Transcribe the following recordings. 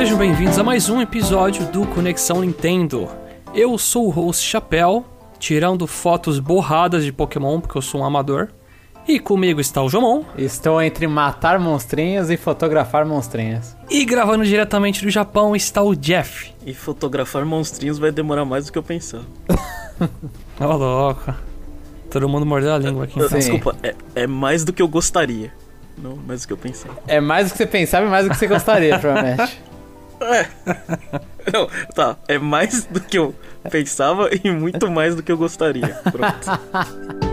sejam bem-vindos a mais um episódio do Conexão Nintendo. Eu sou o host Chapéu, tirando fotos borradas de Pokémon, porque eu sou um amador. E comigo está o Jomon. Estou entre matar monstrinhos e fotografar monstrinhos. E gravando diretamente do Japão está o Jeff. E fotografar monstrinhos vai demorar mais do que eu pensava. Ô, oh, louco. Todo mundo mordeu a língua aqui. Então. Desculpa, é, é mais do que eu gostaria. Não, mais do que eu pensava. É mais do que você pensava e mais do que você gostaria, provavelmente. É. Não, tá. É mais do que eu pensava e muito mais do que eu gostaria. Pronto.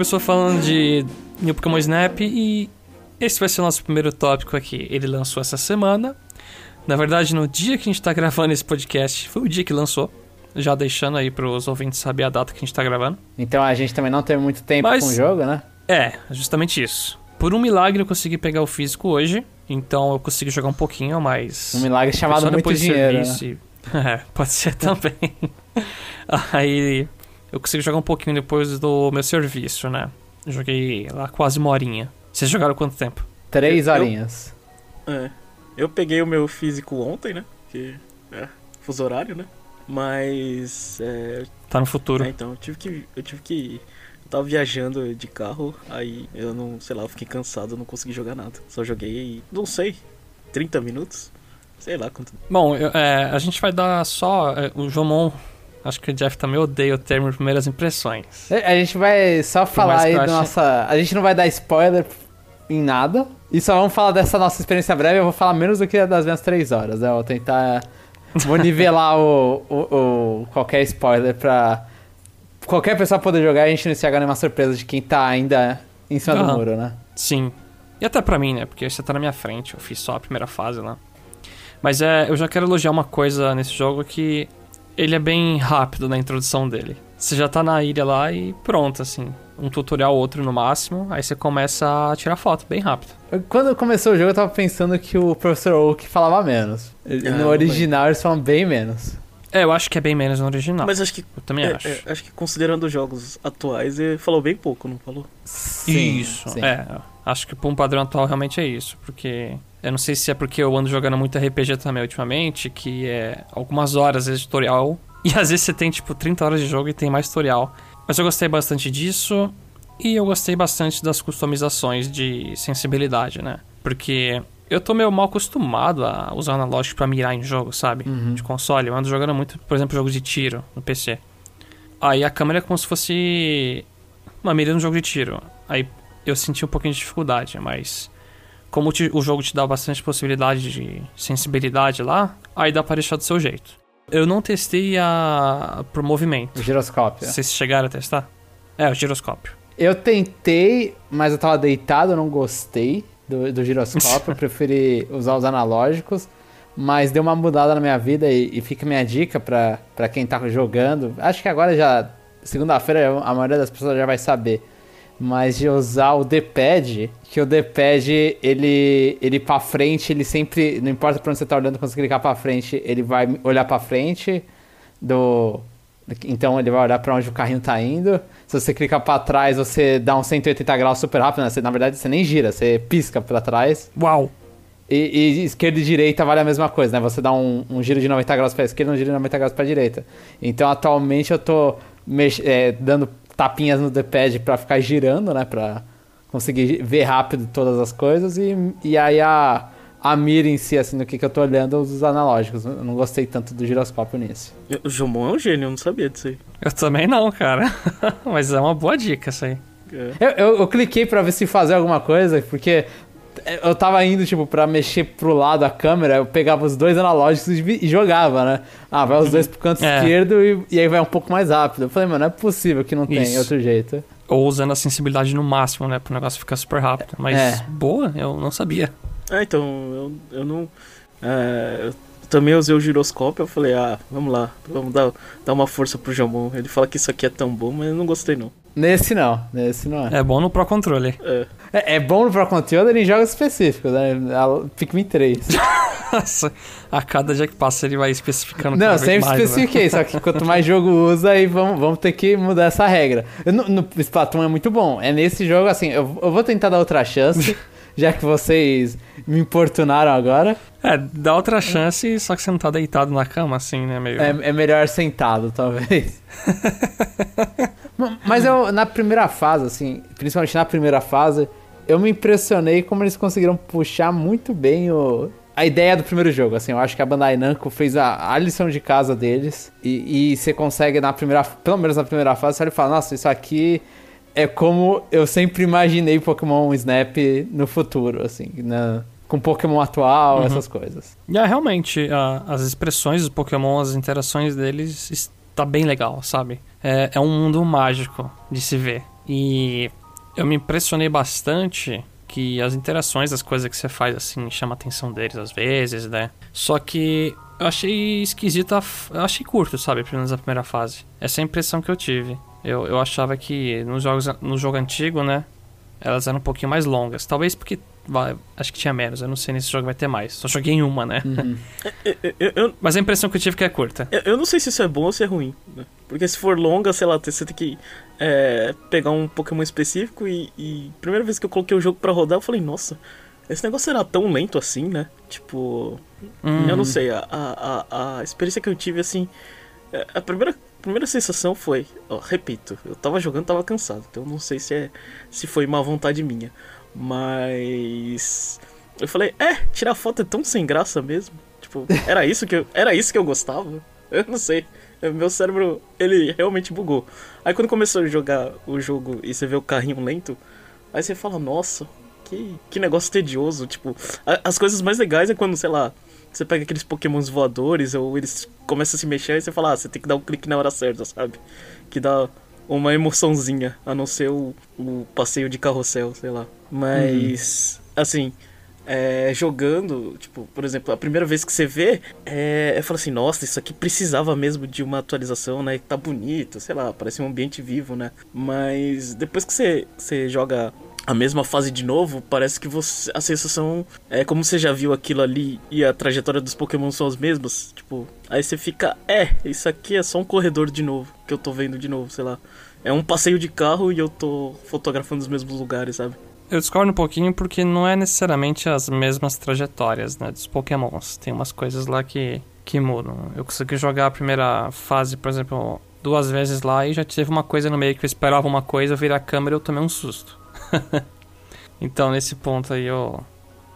começou falando de New Pokémon Snap e esse vai ser o nosso primeiro tópico aqui. Ele lançou essa semana. Na verdade, no dia que a gente tá gravando esse podcast, foi o dia que lançou. Já deixando aí pros ouvintes saber a data que a gente tá gravando. Então a gente também não teve muito tempo Mas, com o jogo, né? É, justamente isso. Por um milagre eu consegui pegar o físico hoje, então eu consegui jogar um pouquinho, mas... Um milagre chamado muito dinheiro, serviço, né? É, pode ser também. aí eu consigo jogar um pouquinho depois do meu serviço, né? Joguei lá quase uma horinha. Vocês jogaram quanto tempo? Três horinhas. Eu, é. Eu peguei o meu físico ontem, né? Que é fuso horário, né? Mas. É, tá no futuro. É, então, eu tive que. Eu tive que. Eu tava viajando de carro, aí eu não, sei lá, eu fiquei cansado, não consegui jogar nada. Só joguei, não sei, 30 minutos? Sei lá quanto. Bom, eu, é, a gente vai dar só. É, o Jomon Acho que o Jeff também odeia o termo primeiras impressões. A gente vai só falar aí da ache... nossa. A gente não vai dar spoiler em nada. E só vamos falar dessa nossa experiência breve. Eu vou falar menos do que das minhas três horas, né? Eu vou tentar. Vou nivelar o, o, o, qualquer spoiler pra qualquer pessoa poder jogar e a gente não estragar nenhuma surpresa de quem tá ainda em cima uhum. do muro, né? Sim. E até pra mim, né? Porque você tá na minha frente. Eu fiz só a primeira fase lá. Mas é, eu já quero elogiar uma coisa nesse jogo que ele é bem rápido na introdução dele. Você já tá na ilha lá e pronto, assim. Um tutorial outro no máximo, aí você começa a tirar foto bem rápido. Quando começou o jogo, eu tava pensando que o Professor Oak falava menos. Ah, no original, eles falam bem menos. É, eu acho que é bem menos no original. Mas acho que. Eu também é, acho. É, acho que considerando os jogos atuais, ele falou bem pouco, não falou? Sim, isso. Sim. É, acho que pra um padrão atual realmente é isso. Porque eu não sei se é porque eu ando jogando muito RPG também ultimamente, que é algumas horas de tutorial. E às vezes você tem tipo 30 horas de jogo e tem mais tutorial. Mas eu gostei bastante disso. E eu gostei bastante das customizações de sensibilidade, né? Porque eu tô meio mal acostumado a usar o analógico pra mirar em jogo, sabe? Uhum. De console. Eu ando jogando muito, por exemplo, jogos de tiro no PC. Aí a câmera é como se fosse uma mira no jogo de tiro. Aí eu senti um pouquinho de dificuldade, mas como te, o jogo te dá bastante possibilidade de sensibilidade lá, aí dá pra deixar do seu jeito. Eu não testei a pro movimento. O giroscópio. Vocês chegaram a testar? É, o giroscópio. Eu tentei, mas eu tava deitado, eu não gostei do, do giroscópio, eu preferi usar os analógicos. Mas deu uma mudada na minha vida e, e fica minha dica pra quem tá jogando. Acho que agora já, segunda-feira, a maioria das pessoas já vai saber mas de usar o D-pad, que o D-pad, ele, ele pra frente, ele sempre, não importa pra onde você tá olhando, quando você clicar pra frente, ele vai olhar pra frente do... Então ele vai olhar para onde o carrinho tá indo. Se você clicar para trás, você dá um 180 graus super rápido. Né? Você, na verdade, você nem gira, você pisca para trás. Uau! E, e, esquerda e direita vale a mesma coisa, né? Você dá um, um giro de 90 graus para esquerda e um giro de 90 graus para direita. Então, atualmente, eu tô é, dando tapinhas no D-pad para ficar girando, né? Pra conseguir ver rápido todas as coisas. E, e aí a, a mira em si, assim, no que, que eu tô olhando, os analógicos. Eu não gostei tanto do giroscópio nisso. O Jomon é um gênio, eu não sabia disso aí. Eu também não, cara. Mas é uma boa dica isso aí. É. Eu, eu, eu, cliquei para ver se fazer alguma coisa, porque eu tava indo, tipo, pra mexer pro lado a câmera, eu pegava os dois analógicos e jogava, né? Ah, vai os dois pro canto é. esquerdo e, e, aí vai um pouco mais rápido. Eu falei, mano, não é possível que não Isso. tem outro jeito. Ou usando a sensibilidade no máximo, né? Pro negócio ficar super rápido. Mas, é. boa, eu não sabia. Ah, então, eu, eu não... É, eu também usei o giroscópio, eu falei, ah, vamos lá, vamos dar, dar uma força pro Jamon. Ele fala que isso aqui é tão bom, mas eu não gostei não. Nesse não, nesse não é. É bom no Pro Controller. É. É, é bom no Pro Controller em jogos específicos, né? Pikmin 3. Nossa, a cada dia que passa ele vai especificando Não, sempre mais, né? especifiquei, só que quanto mais jogo usa, aí vamos, vamos ter que mudar essa regra. No, no Splatoon é muito bom. É nesse jogo, assim, eu, eu vou tentar dar outra chance, já que vocês me importunaram agora. É, dá outra chance, só que você não tá deitado na cama, assim, né? Meio... É, é melhor sentado, talvez. Mas eu, na primeira fase, assim, principalmente na primeira fase, eu me impressionei como eles conseguiram puxar muito bem o, a ideia do primeiro jogo. Assim, eu acho que a Bandai Namco fez a, a lição de casa deles e, e você consegue na primeira, pelo menos na primeira fase, você olha e fala, nossa, isso aqui é como eu sempre imaginei Pokémon Snap no futuro, assim, na, com Pokémon atual, essas coisas. É, realmente, a- as expressões dos Pokémon, as interações deles, está bem legal, sabe? É, é um mundo mágico de se ver. E eu me impressionei bastante que as interações, as coisas que você faz, assim, chama a atenção deles às vezes, né? Só que eu achei esquisito, a f- eu achei curto, sabe? Pelo menos a primeira fase. Essa é a impressão que eu tive. Eu, eu achava que nos jogos, no jogo antigo, né? Elas eram um pouquinho mais longas. Talvez porque. vai, acho que tinha menos. Eu não sei nesse jogo vai ter mais. Só joguei em uma, né? Uhum. Eu, eu, eu, Mas a impressão que eu tive é que é curta. eu- eu não sei se isso é bom ou se é ruim, né? Porque se for longa, sei lá, você tem que é, pegar um Pokémon específico e, e primeira vez que eu coloquei o jogo pra rodar, eu falei, nossa, esse negócio era tão lento assim, né? Tipo, Hum, Eu não sei, a, a, a, a experiência que eu tive, assim. é, A primeira, primeira sensação foi, ó, repito, eu tava jogando, tava cansado, então não sei se, é, se foi má vontade minha. Mas. Eu falei, é, tirar foto é tão sem graça mesmo. Tipo, era isso que eu, era isso que eu gostava. Eu não sei. Meu cérebro, ele realmente bugou. Aí quando começou a jogar o jogo e você vê o carrinho lento, aí você fala, nossa, que, que negócio tedioso. Tipo, a- as coisas mais legais é quando, sei lá, você pega aqueles pokémons voadores ou eles começam a se mexer e você fala, ah, você tem que dar um clique na hora certa, sabe? Que dá uma emoçãozinha, a não ser o, o passeio de carrossel, sei lá. Mas, assim, é, jogando, tipo, por exemplo, a primeira vez que você vê, é, eu assim, nossa, isso aqui precisava mesmo de uma atualização, né? Tá bonito, sei lá, parece um ambiente vivo, né? Mas depois que você, você joga a mesma fase de novo, parece que você a sensação é como você já viu aquilo ali e a trajetória dos Pokémon são as mesmas, tipo, aí você fica, é, isso aqui é só um corredor de novo, que eu tô vendo de novo, sei lá. É um passeio de carro e eu tô fotografando os mesmos lugares, sabe? Eu discordo um pouquinho porque não é necessariamente as mesmas trajetórias, né? Dos Pokémons. Tem umas coisas lá que, que mudam. Eu consegui jogar a primeira fase, por exemplo, duas vezes lá e já teve uma coisa no meio que eu esperava uma coisa, virei a câmera e eu tomei um susto. então, nesse ponto aí, eu,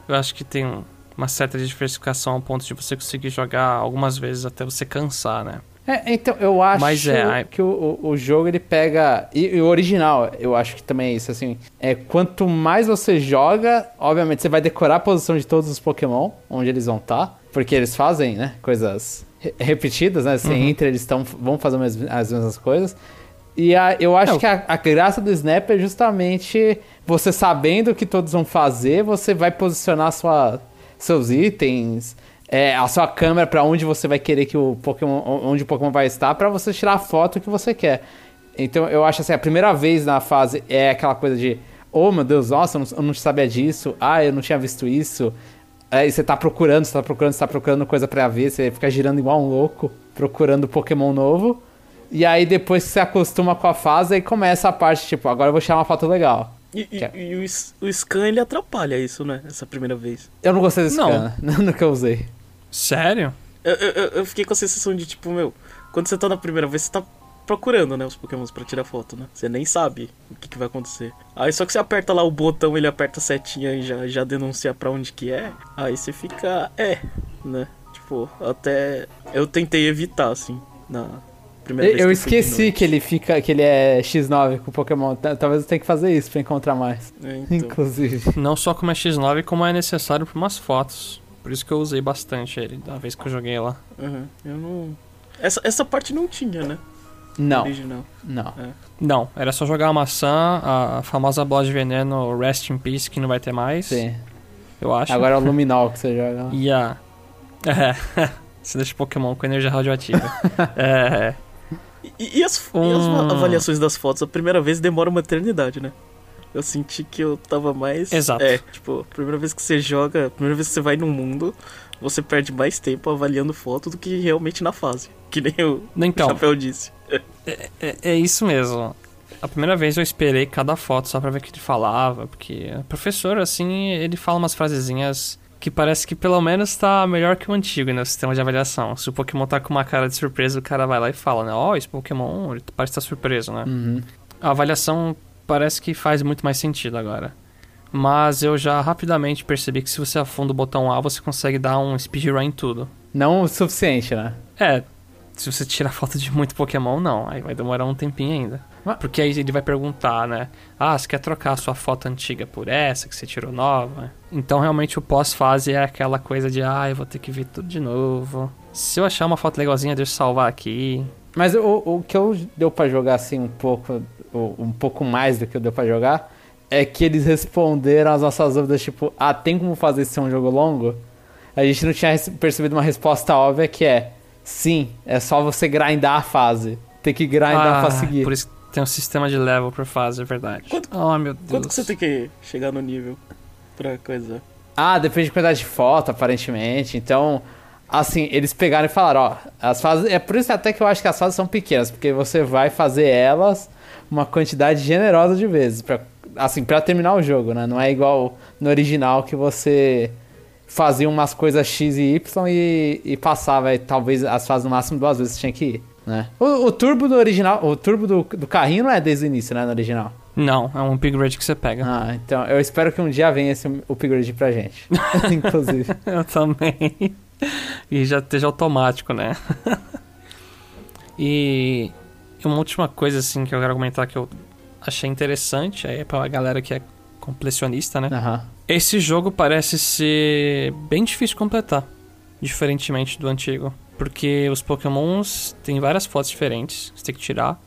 eu acho que tem um- uma certa diversificação ao ponto de você conseguir jogar algumas vezes até você cansar, né? É, então, eu acho Mas é, que o, o, jogo ele pega. E, e o original, eu acho que também é isso, assim. É, quanto mais você joga, obviamente você vai decorar a posição de todos os Pokémon, onde eles vão estar. porque eles fazem, né, coisas re- repetidas, né? Você Uhum. entra, eles tão, vão fazer as, as mesmas coisas. E a, eu acho É, o- que a, a graça do Snap é justamente você sabendo o que todos vão fazer, você vai posicionar sua, seus itens, é, a sua câmera para onde você vai querer que o Pokémon, onde o Pokémon vai estar, para você tirar a foto que você quer. Então eu acho assim, a primeira vez na fase é aquela coisa de, oh meu Deus, nossa, eu não, eu não sabia disso, ah, eu não tinha visto isso. Aí você tá procurando, você tá procurando, você tá procurando coisa pra ver, você fica girando igual um louco, procurando Pokémon novo. E aí depois que você acostuma com a fase, aí começa a parte, tipo, agora eu vou tirar uma foto legal. E, e- Que é- e o, o scan ele atrapalha isso, né? Essa primeira vez. Eu não gostei desse Não. scan, nunca usei. Sério? Eu, eu, eu- eu fiquei com a sensação de tipo, meu, quando você tá na primeira vez, você tá procurando, né, os pokémons pra tirar foto, né? Você nem sabe o que, que vai acontecer. Aí só que você aperta lá o botão, ele aperta a setinha e já, já denuncia pra onde que é. Aí você fica, é, né? Tipo, até eu tentei evitar, assim, na primeira Eu, vez eu esqueci que ele fica, que ele é X9 com Pokémon. Talvez eu tenha que fazer isso pra encontrar mais. É, então. Inclusive. Não só como é X9, como é necessário para umas fotos. Por isso que eu usei bastante ele da vez que eu joguei lá. Uhum, eu não. Essa, essa parte não tinha, né? Não, Original. não. Não, era só jogar a maçã, a famosa bola de veneno Rest in Peace, que não vai ter mais. Sim. Eu acho. Agora é o Luminol que você joga. E a. É. Você deixa Pokémon com energia radioativa. é. E, e, as, um... e, as, avaliações das fotos? A primeira vez demora uma eternidade, né? Eu senti que eu tava mais. Exato. É, tipo, primeira vez que você joga, primeira vez que você vai num mundo, você perde mais tempo avaliando foto do que realmente na fase. Que nem o então, Chapéu disse. É, é, é, isso mesmo. A primeira vez eu esperei cada foto só pra ver o que ele falava, porque o professor, assim, ele fala umas frasezinhas que parece que pelo menos tá melhor que o antigo no né, sistema de avaliação. Se o Pokémon tá com uma cara de surpresa, o cara vai lá e fala, né? Ó, oh, esse Pokémon ele parece estar tá surpreso, né? Uhum. A avaliação parece que faz muito mais sentido agora. Mas eu já rapidamente percebi que se você afunda o botão A, você consegue dar um speedrun em tudo. Não o suficiente, né? É, se você tirar foto de muito Pokémon, não. Aí vai demorar um tempinho ainda. Porque aí ele vai perguntar, né? Ah, você quer trocar a sua foto antiga por essa que você tirou nova? Então realmente o pós-fase é aquela coisa de, ah, eu vou ter que ver tudo de novo. Se eu achar uma foto legalzinha, deixa eu salvar aqui. Mas o, o que eu deu para jogar assim um pouco, um pouco mais do que eu deu para jogar, é que eles responderam as nossas dúvidas, tipo, ah, tem como fazer isso ser um jogo longo? A gente não tinha percebido uma resposta óbvia que é sim, é só você grindar a fase. Tem que grindar ah, pra seguir. Por isso tem um sistema de level por fase, é verdade. Quanto, oh, meu Deus. Quanto que você tem que chegar no nível pra coisa? Ah, depende de quantidade de foto, aparentemente. Então, assim, eles pegaram e falaram, ó, as fases. É por isso até que eu acho que as fases são pequenas, porque você vai fazer elas uma quantidade generosa de vezes. Pra, assim, pra terminar o jogo, né? Não é igual no original que você fazia umas coisas X e Y e, e passava, e, talvez as fases no máximo duas vezes você tinha que ir. Né? O, o, turbo do original, o turbo do, do carrinho não é desde o início, né, no original. Não, é um upgrade que você pega. Ah, então eu espero que um dia venha esse upgrade pra gente. Inclusive. eu também. E já esteja automático, né? e uma última coisa assim que eu quero comentar que eu achei interessante aí é pra galera que é completionista, né? Uhum. Esse jogo parece ser bem difícil de completar, diferentemente do antigo. Porque os pokémons têm várias fotos diferentes, você tem que tirar.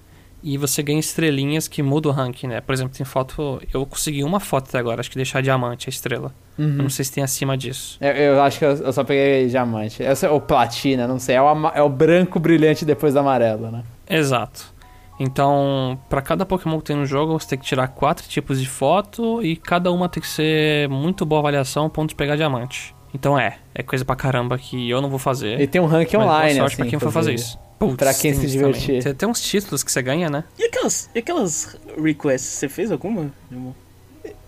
E você ganha estrelinhas que mudam o ranking, né? Por exemplo, tem foto. Eu consegui uma foto até agora, acho que deixar diamante a estrela. Uhum. Eu não sei se tem acima disso. Eu, eu acho que eu, eu, só peguei diamante. Essa é o platina, não sei. É o, é o branco brilhante depois do amarelo, né? Exato. Então, para cada Pokémon que tem no jogo, você tem que tirar quatro tipos de foto e cada uma tem que ser muito boa avaliação a ponto de pegar diamante. Então é, é coisa pra caramba que eu não vou fazer. E tem um ranking online, boa sorte assim, pra quem for fazer isso. Putz, pra quem se divertir. Tem, tem uns títulos que você ganha, né? E aquelas, e aquelas requests, você fez alguma, irmão?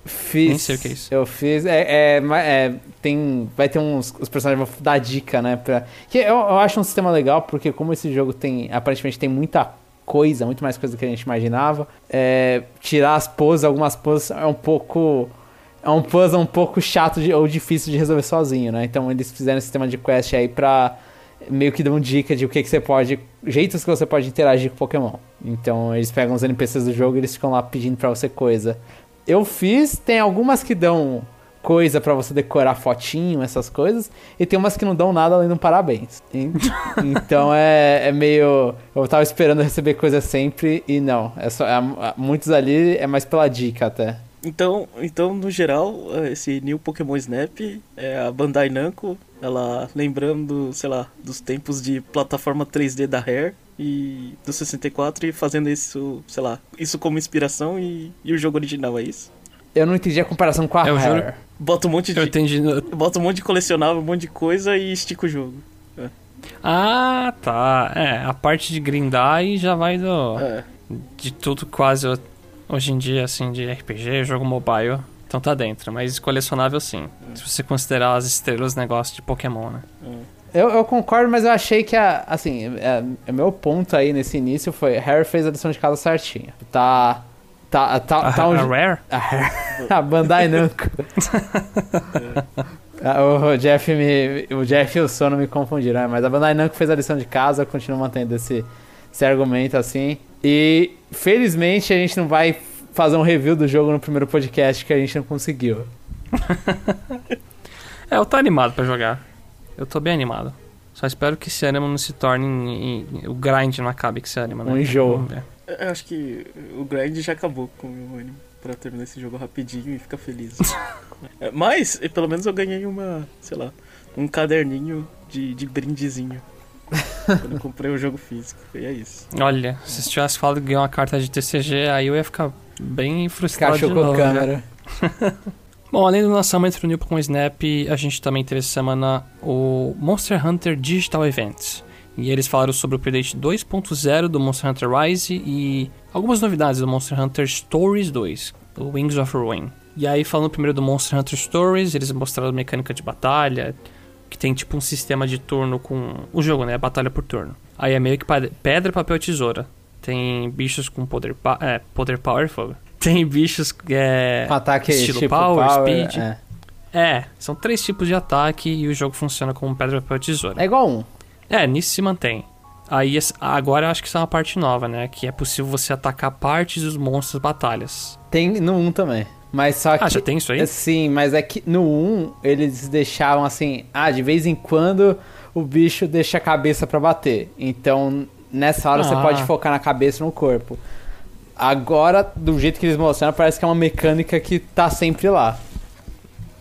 Fiz. Nem sei o que é isso. Eu fiz. É, é, é, tem, vai ter uns. Os personagens vão dar dica, né? Pra, que eu, eu acho um sistema legal, porque como esse jogo tem. Aparentemente tem muita coisa, muito mais coisa do que a gente imaginava. É, tirar as poses, algumas poses é um pouco é um puzzle um pouco chato de, ou difícil de resolver sozinho, né? Então eles fizeram um sistema de quest aí pra meio que dar uma dica de o que, que você pode. jeitos que você pode interagir com Pokémon. Então eles pegam os NPCs do jogo e eles ficam lá pedindo pra você coisa. Eu fiz, tem algumas que dão coisa para você decorar fotinho, essas coisas, e tem umas que não dão nada além de um parabéns. então é, é meio. Eu tava esperando receber coisa sempre e não. É só, é, muitos ali é mais pela dica até. Então, então, no geral, esse New Pokémon Snap é a Bandai Namco, ela lembrando, sei lá, dos tempos de plataforma 3D da Rare e do 64 e fazendo isso, sei lá, isso como inspiração e, e o jogo original, é isso? Eu não entendi a comparação com a Rare. Juro. Bota um monte de. Eu entendi. Bota um monte de colecionável, um monte de coisa e estica o jogo. É. Ah, tá. É, a parte de grindar e já vai do. É. De tudo quase hoje em dia, assim, de RPG, jogo mobile, então tá dentro. Mas colecionável sim. Hum. Se você considerar as estrelas negócio de Pokémon, né? Hum. Eu, eu, concordo, mas eu achei que, a, assim, é, é, meu ponto aí nesse início foi: Harry fez a lição de casa certinha. Tá. Tá, tá, a, tá um, a Rare? A, Rare, a Bandai Namco. o Jeff me, o Jeff e o Sono me confundiram, né? mas a Bandai Namco fez a lição de casa, eu continuo mantendo esse, esse argumento assim. E felizmente a gente não vai fazer um review do jogo no primeiro podcast que a gente não conseguiu. é, eu tô animado para jogar. Eu tô bem animado. Só espero que esse ânimo não se torne. Em, em, o grind não acabe com esse ânimo, né? Um enjoo. Eu acho que o grind já acabou com o meu ânimo pra terminar esse jogo rapidinho e ficar feliz. É, mas, pelo menos eu ganhei uma, sei lá, um caderninho de, de brindezinho. quando eu comprei o jogo físico. E é isso. Olha, se você tivesse falado que ganhou uma carta de TCG, aí eu ia ficar bem frustrado Cachou com né? câmera. Bom, além do lançamento do New Pokémon Snap, a gente também teve essa semana o Monster Hunter Digital Event. E eles falaram sobre o update 2.0 do Monster Hunter Rise e algumas novidades do Monster Hunter Stories 2, o Wings of Ruin. E aí, falando primeiro do Monster Hunter Stories, eles mostraram a mecânica de batalha, que tem tipo um sistema de turno com. O jogo, né? Batalha por turno. Aí é meio que pedra, papel e tesoura. Tem bichos com poder, pa- é, poder powerful. Tem bichos é, ataque estilo tipo power, power, speed. É. É, são três tipos de ataque e o jogo funciona como pedra, papel e tesoura. é igual um. É, nisso se mantém. Aí agora eu acho que isso é uma parte nova, né? Que é possível você atacar partes dos monstros batalhas. Tem no 1 também. Mas só que. Ah, já tem isso aí? Sim, mas é que no 1 eles deixavam assim, ah, de vez em quando o bicho deixa a cabeça pra bater. Então, nessa hora você Ah. pode focar na cabeça e no corpo. Agora, do jeito que eles mostraram, parece que é uma mecânica que tá sempre lá.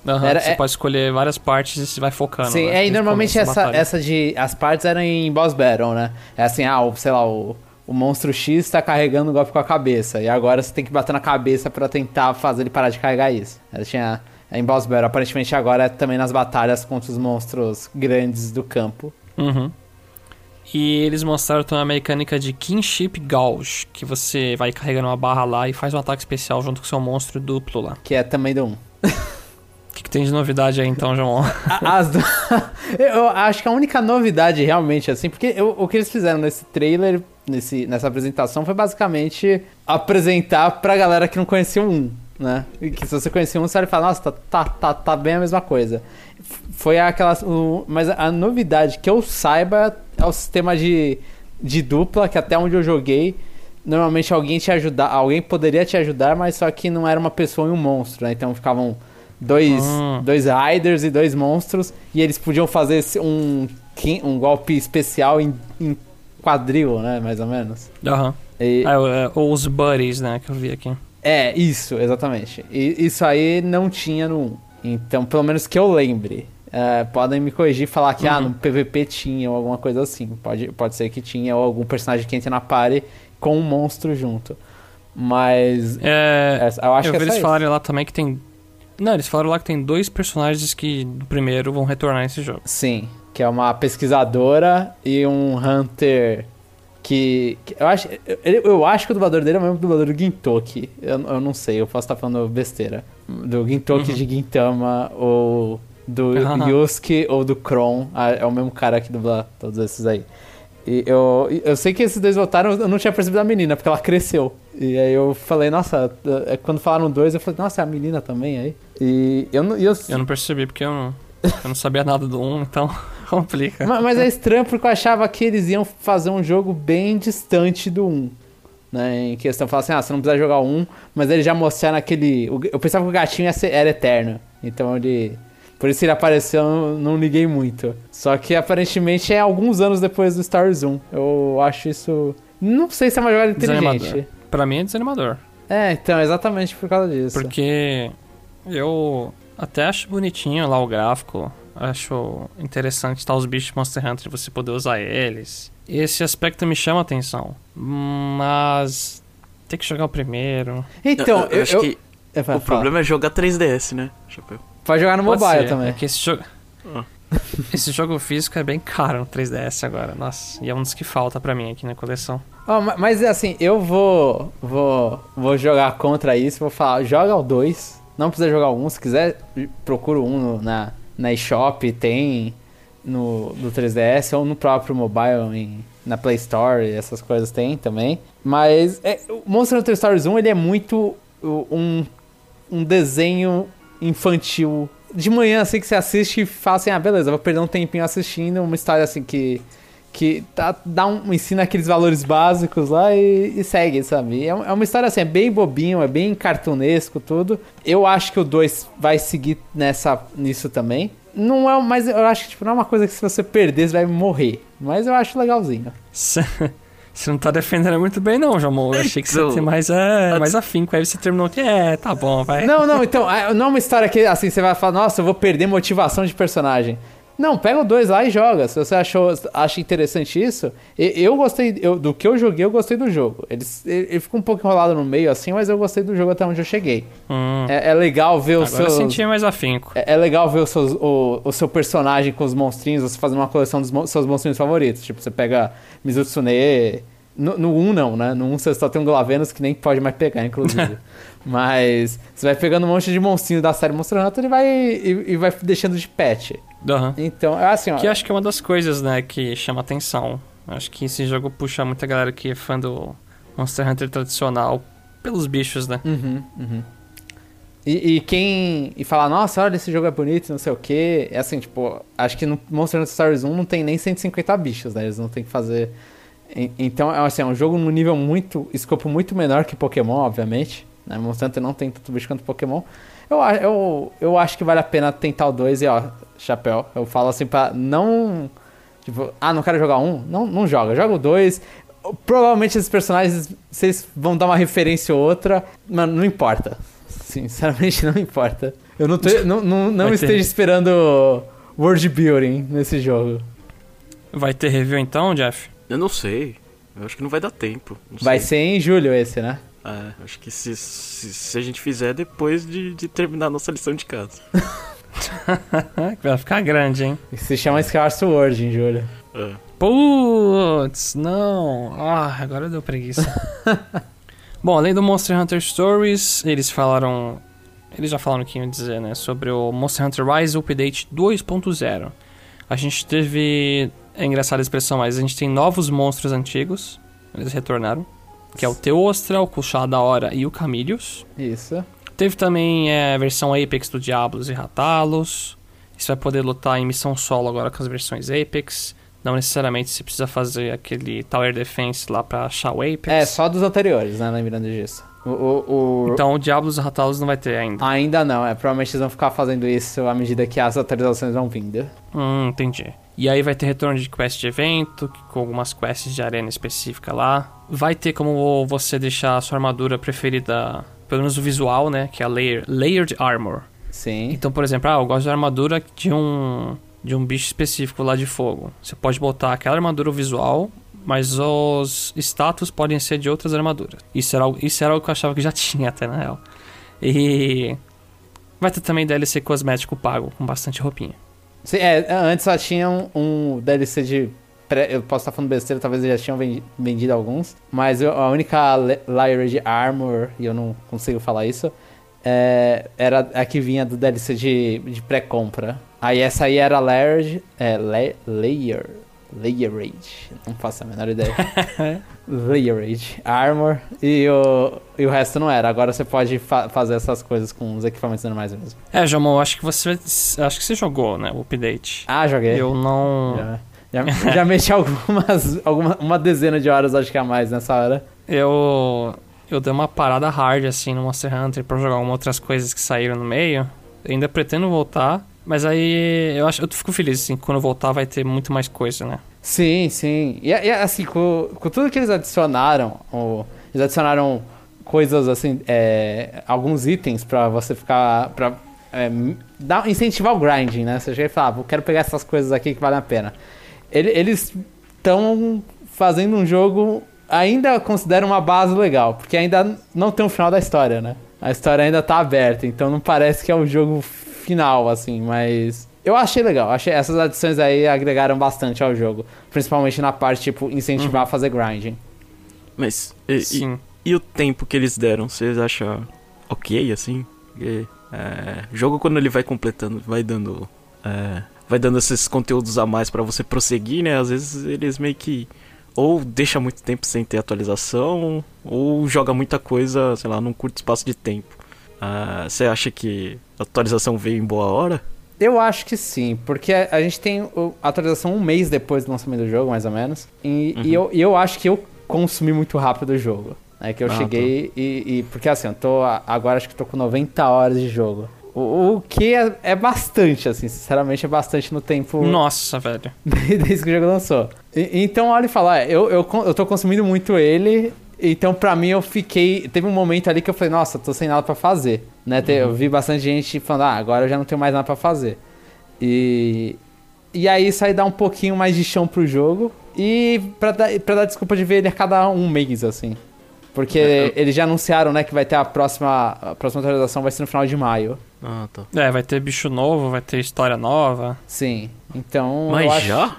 Aham, Era- você é- pode escolher várias partes e você vai focando. Sim, né, é, e normalmente essa, batalha. essa de. As partes eram em boss battle, né? É assim, ah, o, sei lá, o, o monstro X tá carregando o golpe com a cabeça. E agora você tem que bater na cabeça pra tentar fazer ele parar de carregar isso. Ela tinha. Em boss battle. Aparentemente agora é também nas batalhas contra os monstros grandes do campo. Uhum. E eles mostraram também a mecânica de Kinship Gauge, que você vai carregando uma barra lá e faz um ataque especial junto com o seu monstro duplo lá. Que é também do 1. O que, que tem de novidade aí então, João? As do... Eu acho que a única novidade realmente, assim, porque eu- o que eles fizeram nesse trailer, nesse, nessa apresentação, foi basicamente apresentar pra galera que não conhecia o 1, né? E que se você conhecia um, você vai falar, nossa, tá, tá, tá, tá bem a mesma coisa. Foi aquela. o- mas a novidade que eu saiba é o sistema de, de dupla, que até onde eu joguei. Normalmente alguém te ajudar, alguém poderia te ajudar, mas só que não era uma pessoa e um monstro, né? Então ficavam dois, Hum. dois riders e dois monstros e eles podiam fazer um, um golpe especial em, em quadril, né? Mais ou menos. Aham. E- Ah, é, ou os buddies, né, que eu vi aqui. é, isso, exatamente. E isso aí não tinha no 1. Então, pelo menos que eu lembre. É, podem me corrigir e falar que ah, Uhum. no PVP tinha ou alguma coisa assim. Pode, pode ser que tinha ou algum personagem que entra na party com um monstro junto. Mas É, eu acho eu que vi é eles isso. falarem lá também que tem. Não, eles falaram lá que tem dois personagens que do primeiro vão retornar nesse jogo. Sim, que é uma pesquisadora e um hunter que, que eu acho eu, eu acho que o dublador dele é o mesmo dublador do Gintoki. Eu, eu não sei, eu posso estar falando besteira. Do Gintoki Uhum. de Gintama ou do Ah. Yusuke ou do Kron. É o mesmo cara que dubla todos esses aí. E eu, eu sei que esses dois voltaram, eu não tinha percebido a menina, porque ela cresceu. E aí eu falei, nossa, é, quando falaram dois, eu falei, nossa, é a menina também aí. E eu não. eu, Eu não percebi porque eu não, eu não sabia nada do 1, então complica. Ma- Mas é estranho porque eu achava que eles iam fazer um jogo bem distante do 1. Né, em questão, falar assim, ah, você não precisa jogar o 1, mas ele já mostraram aquele. Eu pensava que o gatinho era eterno. Então ele. Por isso ele apareceu, eu não liguei muito. Só que aparentemente é alguns anos depois do Stars 1. Eu acho isso. Não sei se é uma jogada inteligente. Desanimador. Pra mim é desanimador. É, então, exatamente por causa disso. Porque eu até acho bonitinho lá o gráfico. Acho interessante estar os bichos Monster Hunter e você poder usar eles. Esse aspecto me chama a atenção. Mas tem que jogar o primeiro. Então, eu, eu acho eu- que eu- o fala. problema é jogar 3DS, né, Chapéu? Pode jogar no Pode mobile ser, também. É que esse jogo. Ah. esse jogo físico é bem caro no 3DS agora. Nossa, e é um dos que falta pra mim aqui na coleção. Ma- mas assim, eu vou, vou vou jogar contra isso, vou falar, joga o 2, não precisa jogar o 1, se quiser, procura o 1 no- na, na eShop, tem no do 3DS ou no próprio mobile, em, na Play Store, essas coisas tem também. Mas é, o Monster Hunter Stories 1, ele é muito um, um desenho infantil. De manhã, assim, que você assiste e fala assim, ah, beleza, vou perder um tempinho assistindo uma história assim que que tá, dá um, ensina aqueles valores básicos lá e, e segue, sabe? É, é uma história assim, é bem bobinho, é bem cartunesco tudo. Eu acho que o 2 vai seguir nessa, nisso também. Não é, mas eu acho que tipo, não é uma coisa que se você perder, você vai morrer. Mas eu acho legalzinho. Você não tá defendendo muito bem, não, Jamon. Eu achei que você ia ter mais, é, mais afinco. Aí você terminou que é, tá bom, vai. Não, não, então, é- não é uma história que assim, você vai falar, nossa, eu vou perder motivação de personagem. Não, pega o 2 lá e joga. Se você achou, acha interessante isso, eu gostei eu, do que eu joguei, eu gostei do jogo. Ele, ele, ficou um pouco enrolado no meio assim, mas eu gostei do jogo até onde eu cheguei. Hum. É, é, legal ver o seu. Agora eu senti mais afinco. É, é, legal ver o seu, o, o seu personagem com os monstrinhos, você fazendo uma coleção dos seus monstrinhos favoritos. Tipo, você pega Mizutsune. No, no 1 não, né? No 1 você só tem um Glavenus que nem pode mais pegar, inclusive. Mas você vai pegando um monte de monstrinho da série Monster Hunter e vai, e, e vai deixando de pet. Uhum. Então, é assim, ó. Que acho que é uma das coisas, né, que chama atenção. Acho que esse jogo puxa muita galera que é fã do Monster Hunter tradicional pelos bichos, né? Uhum, uhum. E, e, quem. E falar, nossa, olha, esse jogo é bonito, não sei o quê. É assim, tipo, acho que no Monster Hunter Stories 1 não tem nem 150 bichos, né? Eles não tem que fazer. Então, é assim, é um jogo num nível muito. escopo muito menor que Pokémon, obviamente. Né? Monster Hunter não tem tanto bicho quanto Pokémon. Eu, eu, eu acho que vale a pena tentar o 2 e, ó, chapéu. Eu falo assim pra não. Tipo, ah, não quero jogar um? Não, não joga. Joga o 2. Provavelmente esses personagens, vocês vão dar uma referência ou outra, mas não importa. Sinceramente, não importa. Eu não, tô, não, não, não esteja ter... esperando world building nesse jogo. Vai ter review então, Jeff? Eu não sei. Eu acho que não vai dar tempo. vai ser em julho esse, né? É, acho que se, se, se, a gente fizer depois de, de terminar a nossa lição de casa. Vai ficar grande, hein? Se chama Sword em julho. É. Putz, não. Ah, agora deu preguiça. Bom, além do Monster Hunter Stories, eles falaram. Eles já falaram o que iam dizer, né? Sobre o Monster Hunter Rise Update 2.0. A gente teve. É engraçada a expressão, mas a gente tem novos monstros antigos. Eles retornaram que é o Teostra, o Kushá da Hora e o Camilius. Isso. Teve também é, a versão Apex do Diablos e Ratalos. Você vai poder lutar em missão solo agora com as versões Apex. Não necessariamente você precisa fazer aquele Tower Defense lá pra achar o Apex. É, só dos anteriores, né? Lembrando disso. O, o, o... Então o Diablos e Ratalos não vai ter ainda. Ainda não, é. Provavelmente eles vão ficar fazendo isso à medida que as atualizações vão vindo. Hum, entendi. E aí vai ter retorno de quest de evento, com algumas quests de arena específica lá. Vai ter como você deixar a sua armadura preferida, pelo menos o visual, né? Que é a layer, Layered Armor. Sim. Então, por exemplo, ah, eu gosto da armadura de um, de um bicho específico lá de fogo. Você pode botar aquela armadura visual, mas os status podem ser de outras armaduras. Isso era, isso era algo que eu achava que já tinha até, na real. E vai ter também DLC cosmético pago, com bastante roupinha. Sim, é, antes só tinha um, um DLC de. Pré, eu posso estar falando besteira, talvez eles já tinham vendido alguns. Mas eu, a única Layer de Armor, e eu não consigo falar isso, é, era a que vinha do DLC de, de pré-compra. Aí essa aí era Layered. É, la, Layer. Layerage. Não faço a menor ideia. Layerage. Armor. E o, e o resto não era. Agora você pode fa fazer essas coisas com os equipamentos normais mesmo. É, Jamon, acho que você. Acho que você jogou, né? O update. Ah, joguei. Eu não. Já, já, já mexi algumas. Alguma, uma dezena de horas, acho que a mais nessa hora. Eu. Eu dei uma parada hard assim no Monster Hunter pra jogar algumas outras coisas que saíram no meio. Eu ainda pretendo voltar. Mas aí eu acho eu fico feliz, assim, quando voltar vai ter muito mais coisa, né? Sim, sim. E, e assim, com, com, tudo que eles adicionaram, ou, eles adicionaram coisas assim, é, alguns itens para você ficar. pra é, dar, incentivar o grinding, né? Você chega e fala, ah, quero pegar essas coisas aqui que valem a pena. Ele, eles estão fazendo um jogo, ainda considero uma base legal, porque ainda não tem o um final da história, né? A história ainda tá aberta, então não parece que é o jogo final, assim, mas. Eu achei legal, achei essas adições aí agregaram bastante ao jogo. Principalmente na parte, tipo, incentivar uhum. a fazer grinding. Mas, e, Sim. E, e, o tempo que eles deram, vocês acham ok, assim? Porque, é, jogo quando ele vai completando, vai dando. É, vai dando esses conteúdos a mais para você prosseguir, né? Às vezes eles meio que ou deixa muito tempo sem ter atualização, ou joga muita coisa, sei lá, num curto espaço de tempo. Uh, você acha que a atualização veio em boa hora? Eu acho que sim, porque a, a gente tem a atualização um mês depois do lançamento do jogo, mais ou menos. E, uhum. e eu, e eu acho que eu consumi muito rápido o jogo. É que eu ah, cheguei e, e, Porque assim, eu tô. Agora acho que tô com 90 horas de jogo. O, o que é, é, bastante, assim, sinceramente é bastante no tempo. Nossa, velho. Desde que o jogo lançou. E, então, olha e falar, eu, eu, eu tô consumindo muito ele. Então, pra mim, eu fiquei. Teve um momento ali que eu falei, nossa, tô sem nada pra fazer. Né? Uhum. Eu vi bastante gente falando, ah, agora eu já não tenho mais nada pra fazer. E. E aí isso aí dá um pouquinho mais de chão pro jogo. E pra dar, pra dar desculpa de ver ele a cada um mês, assim. Porque É. eles já anunciaram, né, que vai ter a próxima. A próxima atualização vai ser no final de maio. Ah, tá. É, vai ter bicho novo, vai ter história nova. Sim. Então. eu Mas acho- já?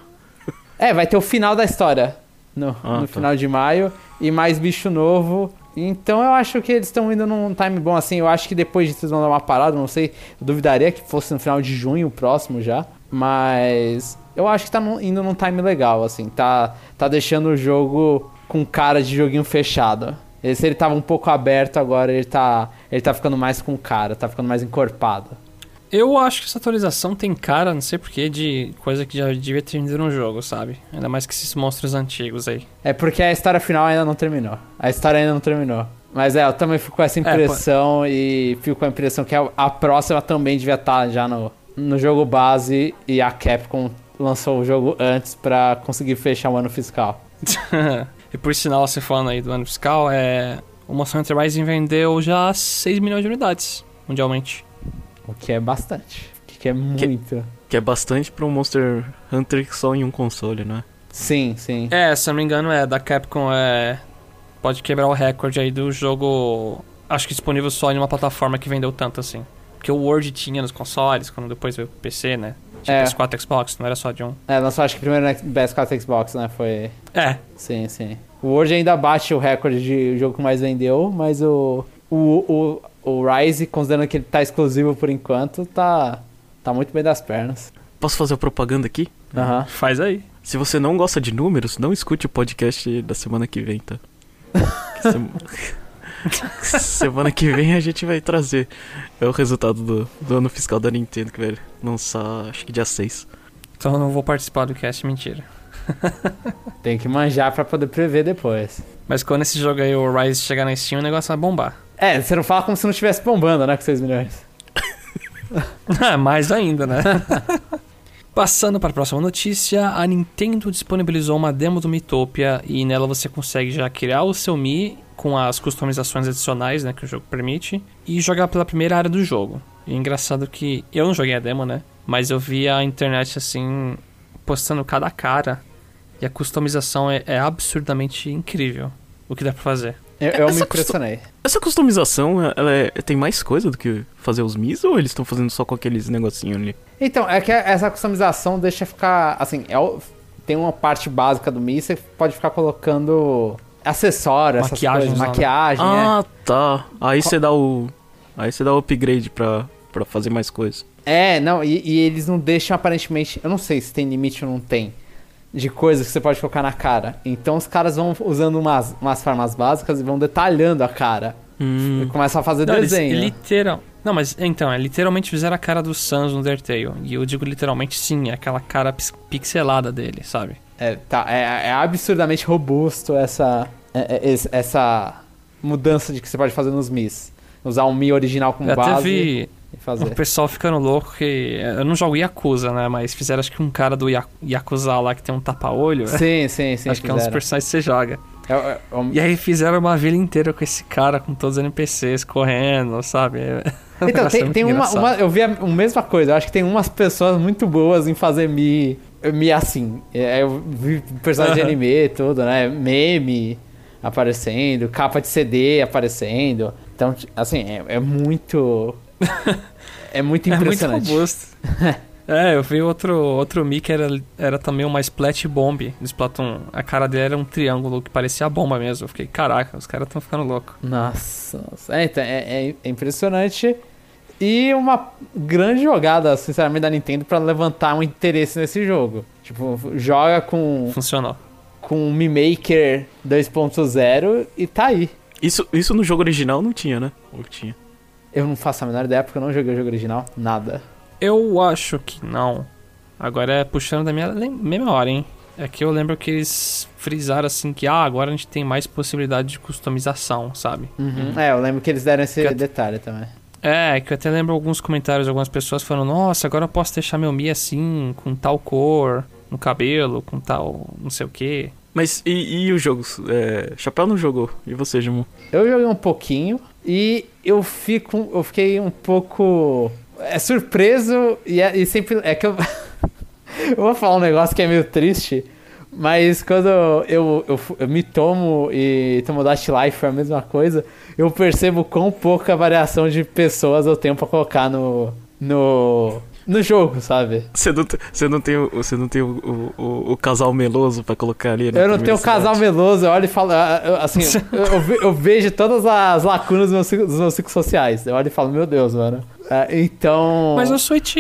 É, vai ter o final da história no, Ah, no tá. final de maio e mais bicho novo. Então eu acho que eles estão indo num time bom assim. Eu acho que depois disso eles vão dar uma parada. Não sei, eu duvidaria que fosse no final de junho o próximo já. Mas eu acho que tá indo num time legal, assim. Tá, tá deixando o jogo com cara de joguinho fechado. Esse ele tava um pouco aberto, agora ele tá, ele tá ficando mais com cara, tá ficando mais encorpado. Eu acho que essa atualização tem cara, não sei porquê, de coisa que já devia ter vindo no jogo, sabe? Ainda mais que esses monstros antigos aí. É porque a história final ainda não terminou. A história ainda não terminou. Mas é, eu também fico com essa impressão e fico com a impressão que a, a próxima também devia estar já no, no jogo base e a Capcom lançou o jogo antes pra conseguir fechar o ano fiscal. e por sinal, você falando aí do ano fiscal, é. O Monster Hunter Rising vendeu já 6 milhões de unidades mundialmente. O que é bastante. O que é muito. Que é bastante pra um Monster Hunter só em um console, né? Sim, sim. É, se eu não me engano, é da Capcom é. Pode quebrar o recorde aí do jogo. Acho que disponível só em uma plataforma que vendeu tanto assim. Porque o Word tinha nos consoles, quando depois veio pro PC, né? Tinha É. PS4 Xbox, não era só de um. É, lançou acho que primeiro no PS4 Xbox, né? Foi. É, Sim, sim. O Word ainda bate o recorde de jogo que mais vendeu, mas o. O, o, o Rise, considerando que ele tá exclusivo por enquanto, tá. Tá muito bem das pernas. Posso fazer a propaganda aqui? Aham. faz aí. Se você não gosta de números, não escute o podcast da semana que vem, tá? Semana que vem a gente vai trazer é o resultado do, do ano fiscal da Nintendo, que vai lançar, acho que dia 6. Então eu não vou participar do cast, mentira. Tem que manjar pra poder prever depois. Mas quando esse jogo aí, o Rise, chegar na Steam, o negócio vai bombar. É, você não fala como se não estivesse bombando, né? Com 6 milhões. Ah, Mais ainda, né? Passando para a próxima notícia, a Nintendo disponibilizou uma demo do Miitopia e nela você consegue já criar o seu Mi com as customizações adicionais né, que o jogo permite e jogar pela primeira área do jogo. E é engraçado que eu não joguei a demo, né? Mas eu vi a internet assim postando cada cara e a customização é, é absurdamente incrível o que dá pra fazer. Eu, eu me impressionei. Essa customização, ela é- tem mais coisa do que fazer os Mis ou eles estão fazendo só com aqueles negocinhos ali? Então, é que essa customização deixa ficar. Assim, é o- tem uma parte básica do Mi, você pode ficar colocando acessórios, essas coisas, né? maquiagem, é. Ah, tá. Aí você dá o. Aí você dá o upgrade pra, pra fazer mais coisas. É, não, e, e eles não deixam aparentemente. Eu não sei se tem limite ou não tem. De coisas que você pode colocar na cara. Então os caras vão usando umas, umas formas básicas e vão detalhando a cara. Hum. E começam a fazer Não, eles- desenho. literal. Não, mas então, é literalmente fizeram a cara do Sans no Undertale. E eu digo literalmente sim, é aquela cara pix- pixelada dele, sabe? É, tá, é, é absurdamente robusto essa, é- é- essa mudança de que você pode fazer nos Mis. Usar um Mi original como Eu base vi e o fazer. pessoal ficando louco que. Eu não jogo Yakuza, né? Mas fizeram acho que um cara do Ya- Yakuza lá que tem um tapa-olho. Sim, sim, sim. acho que é um dos fizeram. personagens que você joga. É, é, é E aí fizeram uma vila inteira com esse cara, com todos os NPCs correndo, sabe? É- Então, é tem, tem uma, uma- Eu vi a, a mesma coisa. Eu acho que tem umas pessoas muito boas em fazer Mi, mi assim. É, Eu vi personagem de anime e tudo, né? Meme aparecendo, capa de CD aparecendo. Então, assim, é, é muito. É muito É muito impressionante. robusto. é, eu vi outro, outro Mi que era, era também uma Splat Bomb do Splatoon. A cara dele era um triângulo que parecia a bomba mesmo. Eu fiquei, caraca, os caras estão ficando loucos. Nossa, nossa. É, então, é, é- é impressionante. E uma grande jogada, sinceramente, da Nintendo pra levantar um interesse nesse jogo. Tipo, joga com, Funcionou. Com o Mi Maker 2.0 e tá aí. Isso, isso no jogo original não tinha, né? Ou tinha? Eu não faço a menor ideia porque eu não joguei o jogo original. Nada. Eu acho que não. Agora é puxando da minha lem- memória, hein? É que eu lembro que eles frisaram assim que, ah, agora a gente tem mais possibilidade de customização, sabe? É, eu lembro que eles deram esse Que- detalhe também. É, que eu até lembro alguns comentários de algumas pessoas falando, nossa, agora eu posso deixar meu Mi assim, com tal cor, no cabelo, com tal não sei o que. Mas e, e os jogos? É, Chapéu não jogou. E você, Jimon? Eu joguei um pouquinho e eu fico. Eu fiquei um pouco. É surpreso e, é- e sempre. É que eu. eu vou falar um negócio que é meio triste, mas quando eu, eu, eu, eu me tomo e tomo Dash Life é a mesma coisa, eu percebo quão pouca variação de pessoas eu tenho pra colocar no, no, no jogo, sabe? Você não, você não tem, o, você não tem o, o, o casal meloso pra colocar ali, né? Eu não tenho o casal meloso, eu olho e falo, ah, assim, eu, eu, vejo todas as lacunas dos meus, dos meus ciclos sociais. Eu olho e falo, meu Deus, mano. Ah, então. Mas no Switch.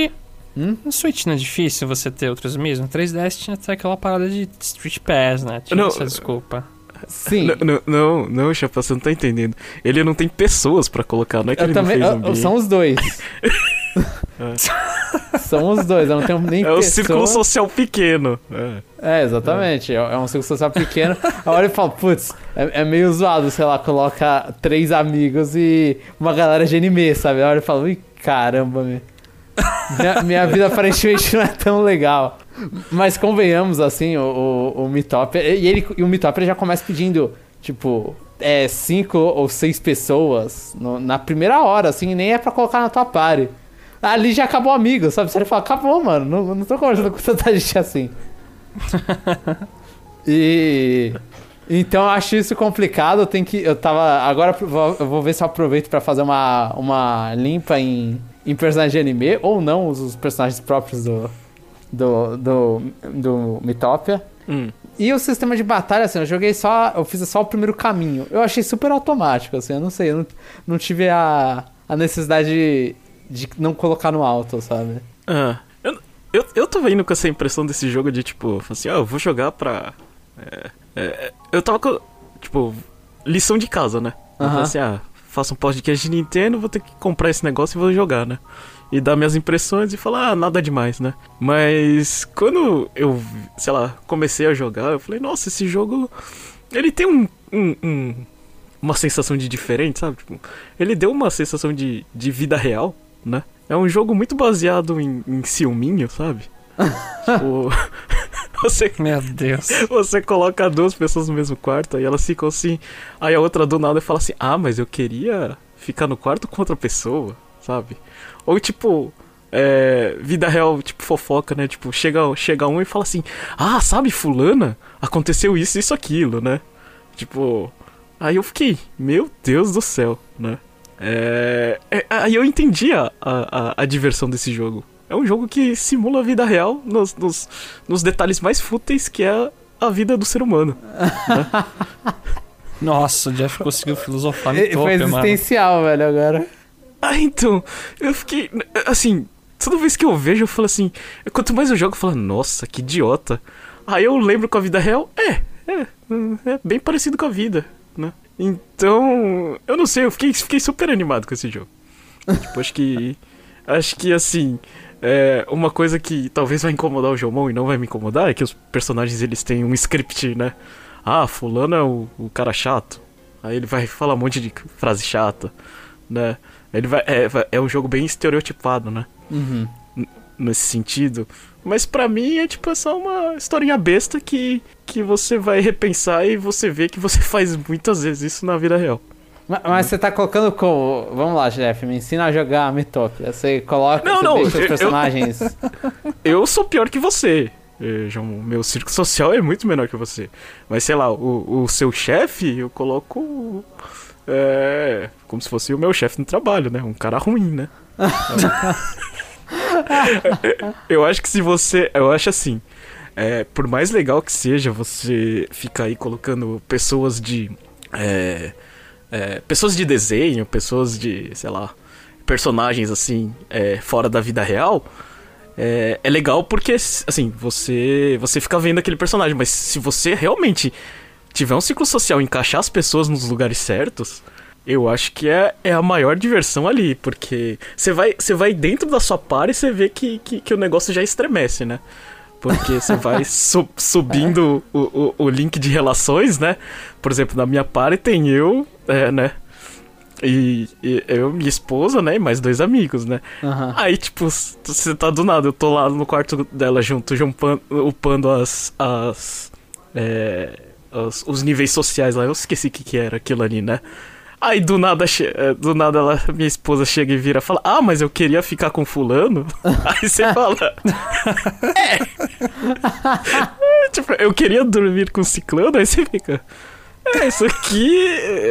Hum? No Switch não é difícil você ter outros mesmo. 3DS tinha até aquela parada de Street Pass, né? Tinha não, essa desculpa. Sim. Não, não, não, Chapa, você não tá entendendo. Ele não tem pessoas para colocar, não é que eu ele também, não fez eu, São os dois. é. São os dois, eu não tenho nem É o círculo social pequeno. É, é exatamente. É. é. um círculo social pequeno. A hora eu falo, putz, é, é, meio zoado, sei lá, coloca três amigos e uma galera de anime, sabe? A hora eu falo, ui, caramba, meu. Minha, minha, vida aparentemente não é tão legal. Mas convenhamos, assim, o, o, o Mitop. E, ele, e o Mitop já começa pedindo, tipo, é, cinco ou seis pessoas no, na primeira hora, assim, nem é pra colocar na tua party. Ali já acabou amigo, sabe? Você fala, acabou, mano. Não, não tô conversando com tanta gente assim. e. Então eu acho isso complicado. Eu tenho que. Eu tava. Agora eu vou ver se eu aproveito para fazer uma, uma limpa em em personagens de anime, ou não os personagens próprios do, do, do, do Mitopia. Hum. E o sistema de batalha, assim, eu joguei só. Eu fiz só o primeiro caminho. Eu achei super automático, assim, eu não sei, eu não, não tive a, a necessidade de, de não colocar no alto, sabe? Ah. Eu, eu, eu tava indo com essa impressão desse jogo de tipo, assim, ah, eu vou jogar pra. É, é, eu tava com. Tipo, lição de casa, né? Uh -huh. assim, ah, faço um podcast de Nintendo, vou ter que comprar esse negócio e vou jogar, né? E dar minhas impressões e falar, ah, nada demais, né? Mas quando eu, sei lá, comecei a jogar, eu falei, nossa, esse jogo. Ele tem um, um, um uma sensação de diferente, sabe? Tipo, ele deu uma sensação de, de vida real, né? É um jogo muito baseado em, em ciúminho, sabe? tipo, você, Meu Deus. Você coloca duas pessoas no mesmo quarto e elas ficam assim. Aí a outra do nada fala assim: Ah, mas eu queria ficar no quarto com outra pessoa, sabe? Ou tipo. É, vida real, tipo fofoca, né? Tipo, chega, chega um e fala assim: Ah, sabe, Fulana? Aconteceu isso, isso, aquilo, né? Tipo. Aí eu fiquei, meu Deus do céu, né? É, é, aí eu entendi a, a, a diversão desse jogo. É um jogo que simula a vida real nos, nos, nos detalhes mais fúteis que é a vida do ser humano. Né? Nossa, o Jeff conseguiu filosofar no Foi existencial, mano. velho, agora. Ah, então, eu fiquei. Assim, toda vez que eu vejo, eu falo assim. Quanto mais eu jogo, eu falo, nossa, que idiota. Aí eu lembro com a vida real, é, é, é bem parecido com a vida, né? Então, eu não sei, eu fiquei, fiquei super animado com esse jogo. tipo, acho que. Acho que assim. É, uma coisa que talvez vai incomodar o Jomon e não vai me incomodar é que os personagens eles têm um script, né? Ah, fulano é o, o cara chato. Aí ele vai falar um monte de frase chata, né? Ele vai, é, é um jogo bem estereotipado, né? Uhum. Nesse sentido. Mas para mim é tipo é só uma historinha besta que, que você vai repensar e você vê que você faz muitas vezes isso na vida real. Mas, mas, você tá colocando como. Vamos lá, Jeff, me ensina a jogar Mitopia. Você coloca não, você não, deixa os personagens. Eu, eu sou pior que você. O meu círculo social é muito menor que você. Mas sei lá, o, o seu chefe eu coloco. É. Como se fosse o meu chefe no trabalho, né? Um cara ruim, né? eu acho que se você. Eu acho assim. É, por mais legal que seja você ficar aí colocando pessoas de. É, é, pessoas de desenho, pessoas de, sei lá, personagens assim, é, fora da vida real, é, é, legal porque, assim, você, você fica vendo aquele personagem, mas se você realmente tiver um ciclo social, encaixar as pessoas nos lugares certos, eu acho que é, é a maior diversão ali, porque você vai, você vai dentro da sua par e você vê que, que, que o negócio já estremece, né? Porque você vai su subindo o, o, o, link de relações, né? Por exemplo, na minha party tem eu, é, né? E, e, eu, minha esposa, né? E mais dois amigos, né? Uhum. Aí, tipo, você tá do nada, eu tô lá no quarto dela junto, jumpando, upando as. as, é, os, os níveis sociais lá. Eu esqueci o que, que era aquilo ali, né? Aí do nada, eh, do nada ela, minha esposa chega e vira e fala: Ah, mas eu queria ficar com fulano. Aí você fala: É. tipo, eu queria dormir com ciclano, aí você fica. É, isso aqui.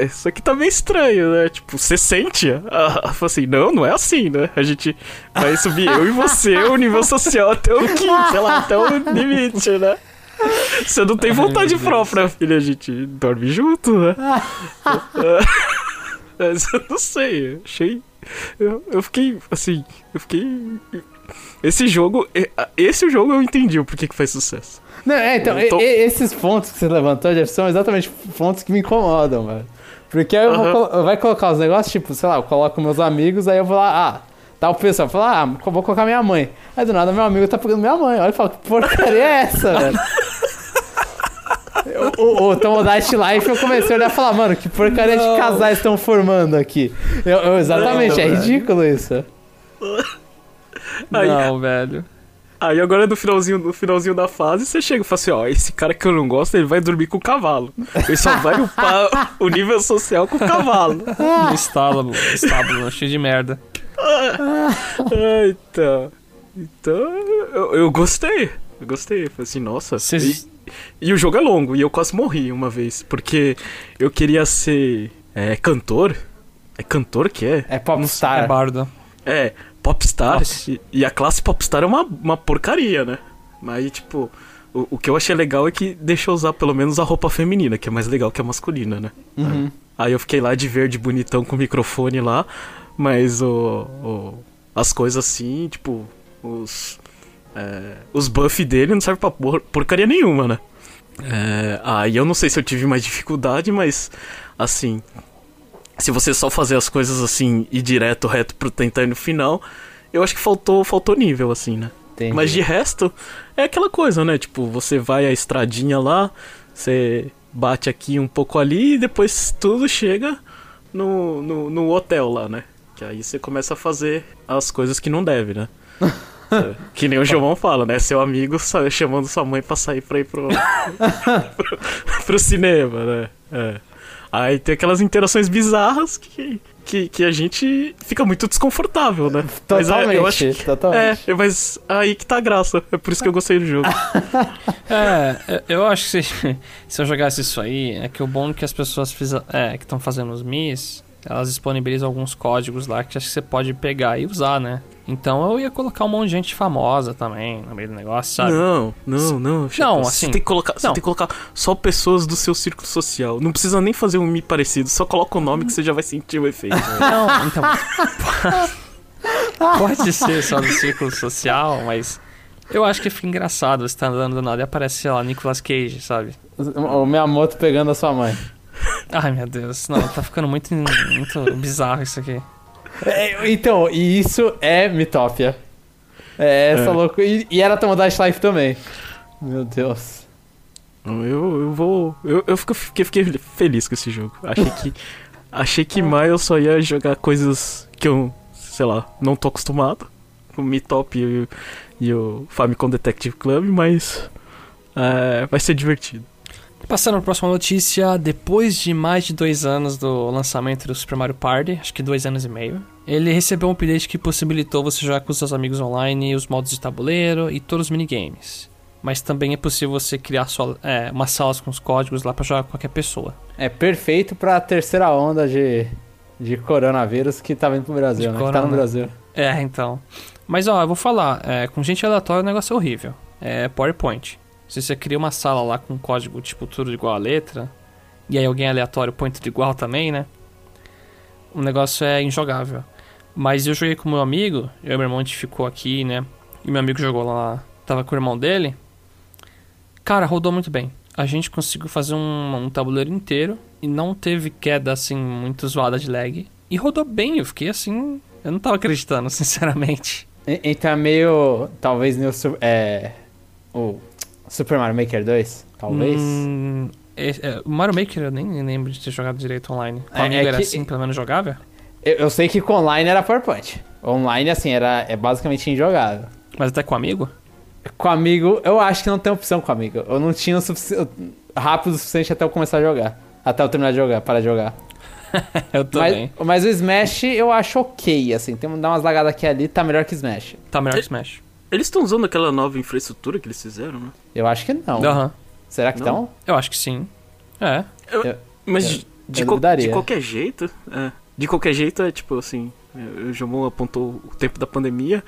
Isso aqui tá meio estranho, né? Tipo, você sente. Ah, fala assim, não, não é assim, né? A gente vai subir eu e você, o nível social até o quinto, sei lá, até o limite, né? Você não tem Ai, vontade Deus. própria, filha. A gente dorme junto, né? Mas eu não sei, achei. Eu, eu fiquei, assim, eu fiquei. Esse jogo, esse jogo eu entendi o porquê que faz sucesso. Não, é, então, tô- esses pontos que você levantou, Jeff, são exatamente pontos que me incomodam, mano. Porque aí eu vou colo- eu vai colocar os negócios, tipo, sei lá, eu coloco meus amigos, aí eu vou lá, ah, tá o pessoal, eu falo, ah, vou colocar minha mãe. Aí do nada meu amigo tá pegando minha mãe. Olha e fala, que porcaria é essa, velho? O, o, o Tomodachi Life eu comecei a olhar e falar, mano, que porcaria Não. de casais estão formando aqui. Eu, eu- exatamente, Não, é velho. ridículo isso. Aí- Não, velho. Aí agora no finalzinho, no finalzinho da fase, você chega e fala assim, ó, esse cara que eu não gosto, ele vai dormir com o cavalo. Ele só vai upar o nível social com o cavalo. No estábulo, estábulo, cheio de merda. Ah, então. Então, eu, eu gostei. Eu gostei. Falei assim, nossa. Vocês- E, e o jogo é longo, e eu quase morri uma vez, porque eu queria ser é, cantor. É cantor que é? É É popstar. bardo. É, popstar. E, e a classe popstar é uma, uma porcaria, né? Mas tipo, o, o que eu achei legal é que deixa eu usar pelo menos a roupa feminina, que é mais legal que a masculina, né? Uhum. Aí eu fiquei lá de verde bonitão com o microfone lá, mas o, o- as coisas assim, tipo, os é, os buff dele não servem pra por- porcaria nenhuma, né? É, aí eu não sei se eu tive mais dificuldade, mas assim, se você só fazer as coisas assim e direto, reto pro tentar ir no final, eu acho que faltou, faltou nível, assim, né? Entendi. Mas de resto, é aquela coisa, né? Tipo, você vai a estradinha lá, você bate aqui um pouco ali e depois tudo chega no, no, no hotel lá, né? Que aí você começa a fazer as coisas que não deve, né? É, que nem o João fala, né? Seu amigo chamando sua mãe pra sair pra ir pro, pro, pro cinema, né? É. Aí tem aquelas interações bizarras que, que, que a gente fica muito desconfortável, né? Mas, é, Totalmente, eu acho que- totalmente. é, mas aí que tá a graça. É por isso que eu gostei do jogo. É, eu acho que se, se eu jogasse isso aí, é que o bom é que as pessoas fiza- é, que estão fazendo os Mis, elas disponibilizam alguns códigos lá que acho que você pode pegar e usar, né? Então eu ia colocar um monte de gente famosa também no meio do negócio, sabe? Não, não, não. Chapa, Não, Você assim, tem que colocar, você não. tem que colocar só pessoas do seu círculo social. Não precisa nem fazer um Mi parecido, só coloca o nome que você já vai sentir o efeito. né? Não, então. pode ser só do círculo social, mas. Eu acho que fica engraçado você tá andando do nada e aparece, sei lá, Nicolas Cage, sabe? O Miyamoto pegando a sua mãe. Ai meu Deus, não, tá ficando muito, muito bizarro isso aqui. É, então, e isso é Mitópia. É essa É. loucura. E, e era Tomodachi Life também. Meu Deus. Eu, eu vou. Eu, eu fiquei, fiquei feliz com esse jogo. Achei que. achei que mais eu só ia jogar coisas que eu, sei lá, não tô acostumado. O Mi Top e, o- e o Famicom Detective Club, mas. é, vai ser divertido. Passando para a próxima notícia, depois de mais de dois anos do lançamento do Super Mario Party, acho que dois anos e meio, ele recebeu um update que possibilitou você jogar com seus amigos online os modos de tabuleiro e todos os minigames. Mas também é possível você criar sua, é, umas salas com os códigos lá para jogar com qualquer pessoa. É perfeito pra terceira onda de, de coronavírus que tá vindo pro Brasil, De né? Que tá no corona. Brasil. É, então. Mas ó, eu vou falar, é, com gente aleatória o negócio é horrível. É PowerPoint. Se você cria uma sala lá com código tipo tudo igual a letra, e aí alguém aleatório põe tudo igual também, né? O negócio é injogável. Mas eu joguei com meu amigo, eu e meu irmão a gente ficou aqui, né? E meu amigo jogou lá, tava com o irmão dele. Cara, rodou muito bem. A gente conseguiu fazer um, um tabuleiro inteiro e não teve queda assim muito zoada de lag. E rodou bem, eu fiquei assim. Eu não tava acreditando, sinceramente. E- Então é meio. Talvez su- É. O Super Mario Maker 2? Talvez. Hum, é- é, o Mario Maker eu nem lembro de ter jogado direito online. Com É- amigo é era que- assim, pelo menos jogável? Eu, eu sei que com online era PowerPoint. Online, assim, era, é basicamente injogável. Mas até com amigo? Com amigo, eu acho que não tem opção com amigo. Eu não tinha o rápido o suficiente até eu começar a jogar. Até eu terminar de jogar, parar de jogar. eu também. Mas, mas o Smash eu acho ok, assim. Tem que dar umas lagadas aqui ali, tá melhor que Smash. Tá melhor que Smash. Eles estão usando aquela nova infraestrutura que eles fizeram, né? Eu acho que não. Aham. Será que Não? estão? Eu acho que sim. É. Mas Eu- de, de eu duvidaria. de qualquer jeito, é, de qualquer jeito é tipo assim, é, o Jomon apontou o tempo da pandemia,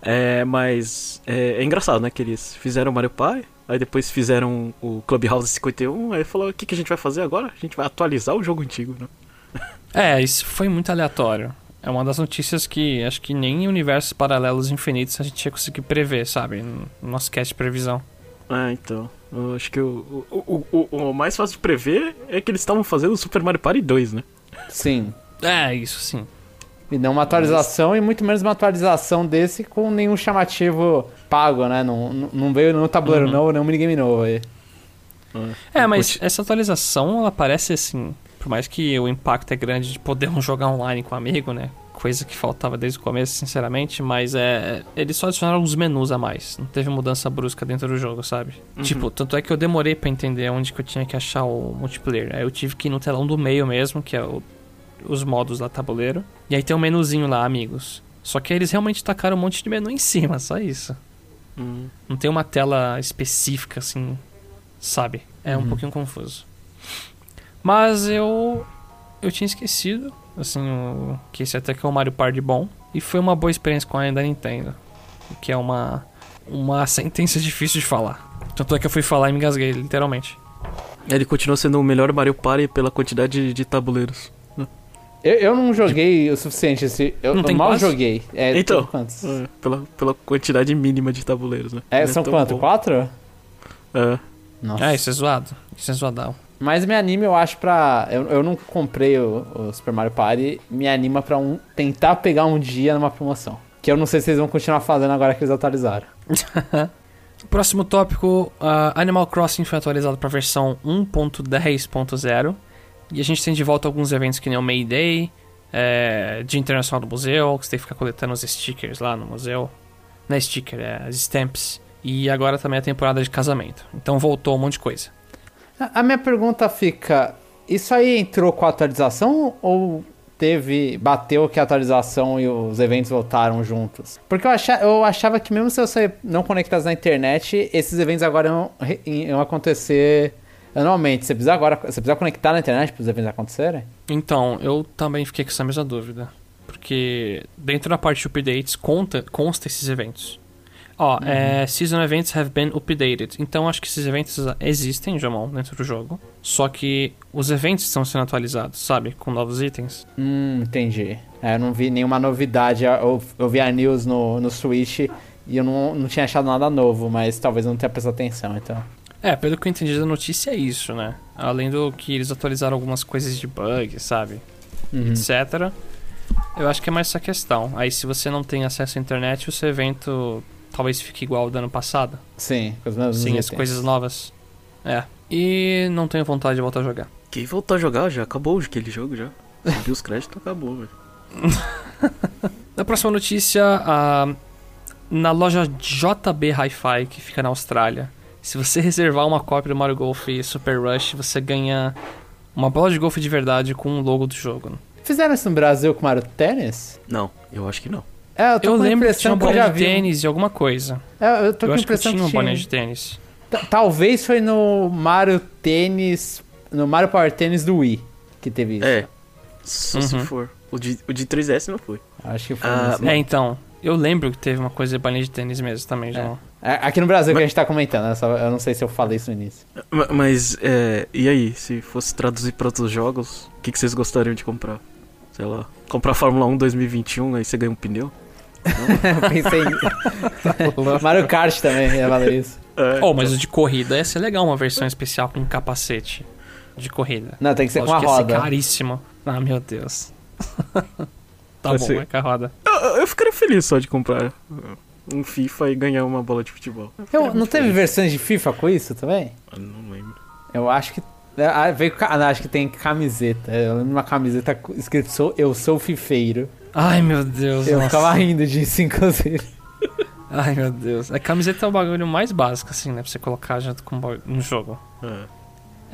é, mas é, é engraçado, né, que eles fizeram Mario Party, aí depois fizeram o Clubhouse 51, aí falou, o que, que a gente vai fazer agora? A gente vai atualizar o jogo antigo, né? É, isso foi muito aleatório. É uma das notícias que acho que nem em universos paralelos infinitos a gente ia conseguir prever, sabe? No nosso cast de previsão. Ah, então, eu acho que o, o, o, o- mais fácil de prever é que eles estavam fazendo o Super Mario Party 2, né? Sim. É, isso sim. E não uma atualização, e muito menos uma atualização desse com nenhum chamativo pago, né? Não, não- não veio nenhum tabuleiro Uhum. novo, nenhum minigame novo aí. É, mas essa atualização, ela parece assim, por mais que o impacto é grande de poder jogar online com um amigo, né? Coisa que faltava desde o começo, sinceramente, mas é. Eles só adicionaram alguns menus a mais. Não teve mudança brusca dentro do jogo, sabe? Uhum. Tipo, tanto é que eu demorei pra entender onde que eu tinha que achar o multiplayer. Aí eu tive que ir no telão do meio mesmo, que é o- os modos lá tabuleiro. E aí tem um menuzinho lá, amigos. Só que eles realmente tacaram um monte de menu em cima, só isso. Hum. Não tem uma tela específica, assim, sabe? É um Uhum. pouquinho confuso. Mas eu. Eu tinha esquecido, assim, o, que esse até que é um Mario Party bom. E foi uma boa experiência com a da Nintendo. O que é uma. Uma sentença difícil de falar. Tanto é que eu fui falar e me engasguei, literalmente. Ele continua sendo o melhor Mario Party pela quantidade de, de tabuleiros. Eu, eu não joguei o suficiente. Esse, eu, Não eu tem mal quase? joguei. É, Então. quantos? É, pela, pela quantidade mínima de tabuleiros, né? É, Não são tão quanto? bom. Quatro? É. Nossa. Ah, isso é zoado. Isso é zoadão. Mas me anima, eu acho, pra. Eu, eu não comprei o, o Super Mario Party. Me anima pra um, tentar pegar um dia numa promoção. Que eu não sei se eles vão continuar fazendo agora que eles atualizaram. Próximo tópico: ah, Animal Crossing foi atualizado para a versão 1.10.0. E a gente tem de volta alguns eventos que nem o Mayday, é, Dia Internacional do Museu, que você tem que ficar coletando os stickers lá no museu. Não é sticker, é as stamps. E agora também a temporada de casamento. Então voltou um monte de coisa. A, minha pergunta fica: Isso aí entrou com a atualização ou teve. bateu que a atualização e os eventos voltaram juntos? Porque eu, acha, eu achava que mesmo se você não conectasse na internet, esses eventos agora iam, iam acontecer anualmente. Você precisa agora. Você precisa conectar na internet para os eventos acontecerem? Então, eu também fiquei com essa mesma dúvida. Porque dentro da parte de updates conta, consta esses eventos. Ó, é, Season Events have been updated. Então acho que esses eventos existem, Jamon, dentro do jogo. Só que os eventos estão sendo atualizados, sabe? Com novos itens. Hum, entendi. É, eu não vi nenhuma novidade. Eu, eu vi a news no, no Switch e eu não, não tinha achado nada novo, mas talvez eu não tenha prestado atenção, então. É, pelo que eu entendi da notícia é isso, né? Além do que eles atualizaram algumas coisas de bug, sabe? Uhum. etc. Eu acho que é mais essa questão. Aí se você não tem acesso à internet, o seu evento talvez fique igual ao do ano passado. Sim, com meus Sim, as itens. coisas novas. É. E não tenho vontade de voltar a jogar. Quem voltou a jogar já? Acabou aquele jogo já. Subiu os créditos, acabou, velho. Na próxima notícia, a- na loja JB Hi-Fi, que fica na Austrália, se você reservar uma cópia do Mario Golf Super Rush, você ganha uma bola de golfe de verdade com o logo do jogo. Fizeram isso no Brasil com Mario Tênis? Não, eu acho que não. É, eu tô Eu lembro que tinha impressão já bolinha de vi. tênis e alguma coisa. É, eu tô Eu com a acho que impressão tinha uma tinha- bolinha de tênis. Ta- Talvez foi no Mario Tênis. No Mario Power Tênis do Wii que teve isso. É. Só se Uhum. for. O de, o de 3S não foi. Acho que foi. Ah, É, então. Eu lembro que teve uma coisa de bolinha de tênis mesmo também, já. É, Aqui no Brasil que a gente tá comentando, né? Só- eu não sei se eu falei isso no início. Ma- Mas, é. E aí, se fosse traduzir pra outros jogos, o que, que vocês gostariam de comprar? Sei lá. Comprar Fórmula 1 2021, aí você ganha um pneu? eu pensei em. Mario Kart também ia valer isso. É, Oh, mas o de corrida ia ser legal, uma versão especial com um capacete de corrida. Não, tem que ser com Lógico a que ia ser roda. caríssimo. Ah, meu Deus. tá Vai bom, ser- vai com a roda. Eu, eu ficaria feliz só de comprar um FIFA e ganhar uma bola de futebol. Eu Eu, não teve feliz. versões de FIFA com isso também? Eu não lembro. Eu acho que. ah, veio, ah, não, acho que tem camiseta. Eu lembro de uma camiseta escrito sou, Eu sou fifeiro. Ai, meu Deus. Eu nossa. ficava rindo disso, inclusive. Ai, meu Deus. A camiseta é o bagulho mais básico, assim, né? Pra você colocar junto com no jogo. É.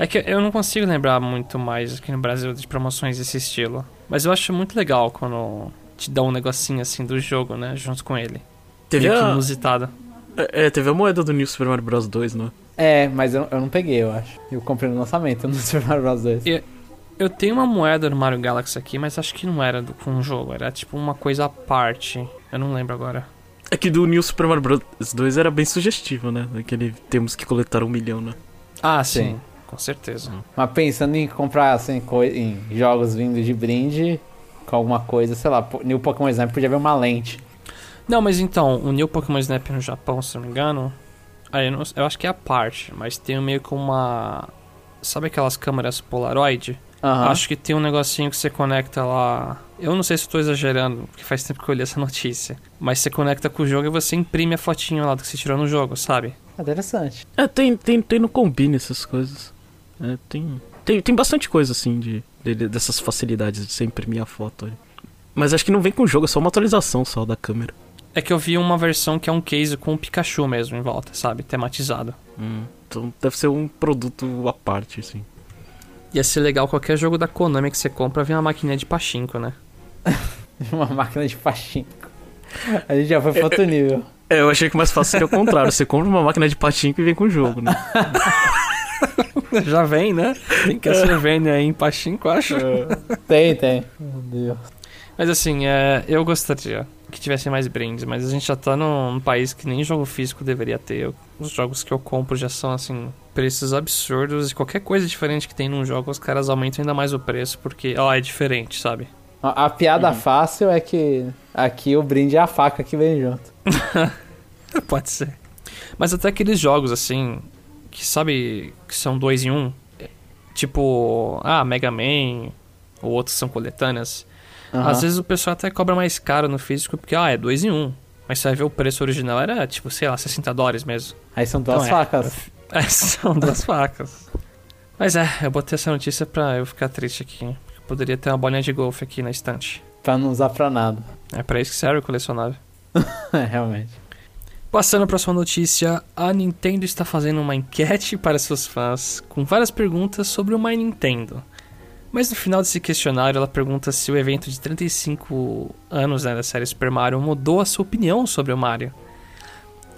É que eu não consigo lembrar muito mais aqui no Brasil de promoções desse estilo. Mas eu acho muito legal quando te dá um negocinho assim do jogo, né? Junto com ele. Teve Meio que a, inusitado. é, é, teve a moeda do New Super Mario Bros 2, né? É, mas eu, eu não peguei, eu acho. Eu comprei no lançamento no Super Mario Bros 2. E- Eu tenho uma moeda no Mario Galaxy aqui, mas acho que não era do, com o jogo. Era tipo uma coisa à parte. Eu não lembro agora. É que do New Super Mario Bros 2 era bem sugestivo, né? Aquele temos que coletar um milhão, né? Ah, sim. sim. Com certeza. Mas pensando em comprar assim, em jogos vindo de brinde com alguma coisa, sei lá, New Pokémon Snap podia ver uma lente. Não, mas então, o New Pokémon Snap no Japão, se não me engano. Aí eu, não- eu acho que é a parte, mas tem meio que uma. Sabe aquelas câmeras Polaroid? Aham. Acho que tem um negocinho que você conecta lá. Eu não sei se eu tô exagerando, porque faz tempo que eu li essa notícia. Mas você conecta com o jogo e você imprime a fotinho lá do que você tirou no jogo, sabe? Interessante. É, tem, tem, tem no Combine essas coisas. É, tem, tem, tem bastante coisa, assim, de, de- dessas facilidades de você imprimir a foto. ali. Mas acho que não vem com o jogo, é só uma atualização só da câmera. É que eu vi uma versão que é um case com o Pikachu mesmo em volta, sabe? Tematizado. Então deve ser um produto à parte, assim. Ia ser legal qualquer jogo da Konami que você compra vir uma maquininha de pachinko, né? Uma máquina de pachinko. A gente já foi pra outro nível. É, eu achei que mais fácil seria o contrário. Você compra uma máquina de patinco e vem com o jogo, né? Já vem, né? Tem Castlevania aí em pachinko, acho. Tem, tem. Meu Deus. Mas assim, é, eu gostaria que tivesse mais brindes, mas a gente já tá num, num país que nem jogo físico deveria ter. Os jogos que eu compro já são, assim, preços absurdos. E qualquer coisa diferente que tem num jogo, os caras aumentam ainda mais o preço, porque, ó, é diferente, sabe? A, a piada fácil é que aqui o brinde é a faca que vem junto. Pode ser. Mas até aqueles jogos, assim, que sabe que são dois em um, é, tipo, ah, Mega Man, ou outros são coletâneas. Aham. Às vezes o pessoal até cobra mais caro no físico, porque, ah, é dois em um. Mas você vai ver o preço original era, tipo, sei lá, 60 dólares mesmo. Aí são duas Então é. facas. É, são duas facas. Mas é, eu botei essa notícia pra eu ficar triste aqui. Poderia ter uma bolinha de golfe aqui na estante. Pra não usar pra nada. É pra isso que serve o colecionável. É, realmente. Passando para sua notícia, a Nintendo está fazendo uma enquete para seus fãs com várias perguntas sobre o My Nintendo. Mas no final desse questionário, ela pergunta se o evento de 35 anos né, da série Super Mario mudou a sua opinião sobre o Mario.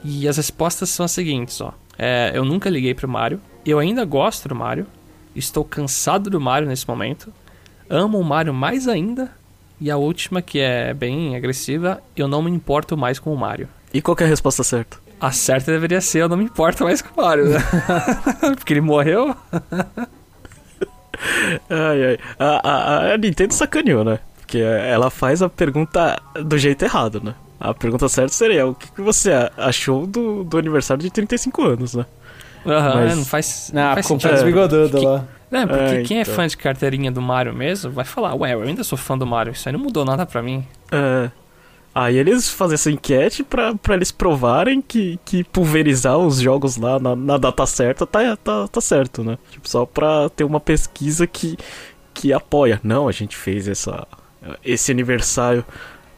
E as respostas são as seguintes, ó. É, eu nunca liguei pro Mario, eu ainda gosto do Mario, estou cansado do Mario nesse momento, amo o Mario mais ainda, e a última, que é bem agressiva, eu não me importo mais com o Mario. E qual que é a resposta certa? A certa deveria ser, eu não me importo mais com o Mario, né? Porque ele morreu. Ai, ai. A, a, a Nintendo sacaneou, né? Porque ela faz a pergunta do jeito errado, né? A pergunta certa seria: o que, que você achou do, do aniversário de 35 anos, né? Aham, Mas- é, não faz, Não, não a faz é dos É. bigodudos lá. Não, porque É, quem é então. fã de carteirinha do Mario mesmo vai falar, ué, eu ainda sou fã do Mario, isso aí não mudou nada pra mim. É. Aí eles fazem essa enquete pra, pra eles provarem que, que pulverizar os jogos lá na, na data certa tá, tá, tá certo, né? Tipo, só pra ter uma pesquisa que, que apoia. Não, a gente fez essa, esse aniversário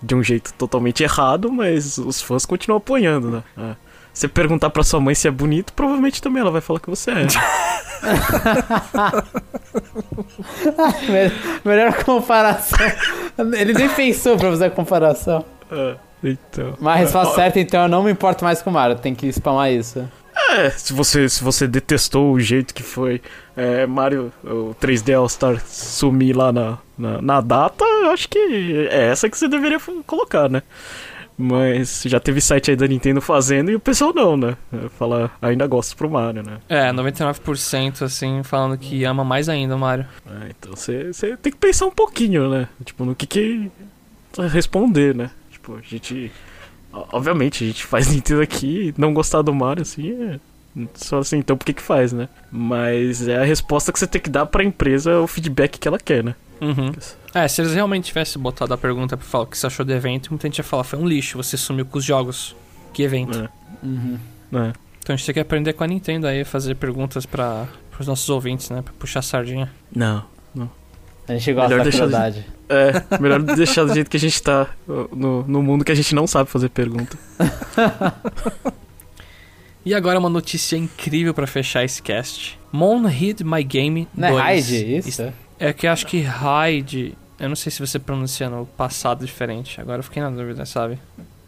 de um jeito totalmente errado, mas os fãs continuam apoiando, né? É. Você perguntar pra sua mãe se é bonito, provavelmente também ela vai falar que você é. Me- Melhor comparação. Ele nem pensou pra fazer a comparação. É, então. Mas a resposta certa, então, eu não me importo mais com o Mario. Tem que spamar isso. É, se você, se você detestou o jeito que foi é, Mario, o 3D All-Star sumir lá na, na, na data, eu acho que é essa que você deveria colocar, né? Mas já teve site aí da Nintendo fazendo e o pessoal não, né? Fala, ainda gosto pro Mario, né? É, 99% assim, falando que ama mais ainda o Mario. É, então você você tem que pensar um pouquinho, né? Tipo, no que que responder, né? Tipo, a gente... Obviamente, a gente faz Nintendo aqui, não gostar do Mario, assim, é... Só assim, então por que que faz, né? Mas é a resposta que você tem que dar pra empresa, o feedback que ela quer, né? Uhum. É, se eles realmente tivessem botado a pergunta pra falar o que você achou do evento, muita gente ia falar, foi um lixo, você sumiu com os jogos. Que evento. É, Uhum. né? Então a gente tem que aprender com a Nintendo aí, fazer perguntas para os nossos ouvintes, né? Pra puxar a sardinha. Não. A gente gosta Melhor da crueldade. É, melhor deixar do jeito que a gente tá no, no mundo que a gente não sabe fazer pergunta. E agora uma notícia incrível para fechar esse cast. Mon Hid My Game Não 2. é Hyde, isso? É que eu acho que Hyde... Eu não sei se você pronuncia no passado diferente. Agora eu fiquei na dúvida, sabe?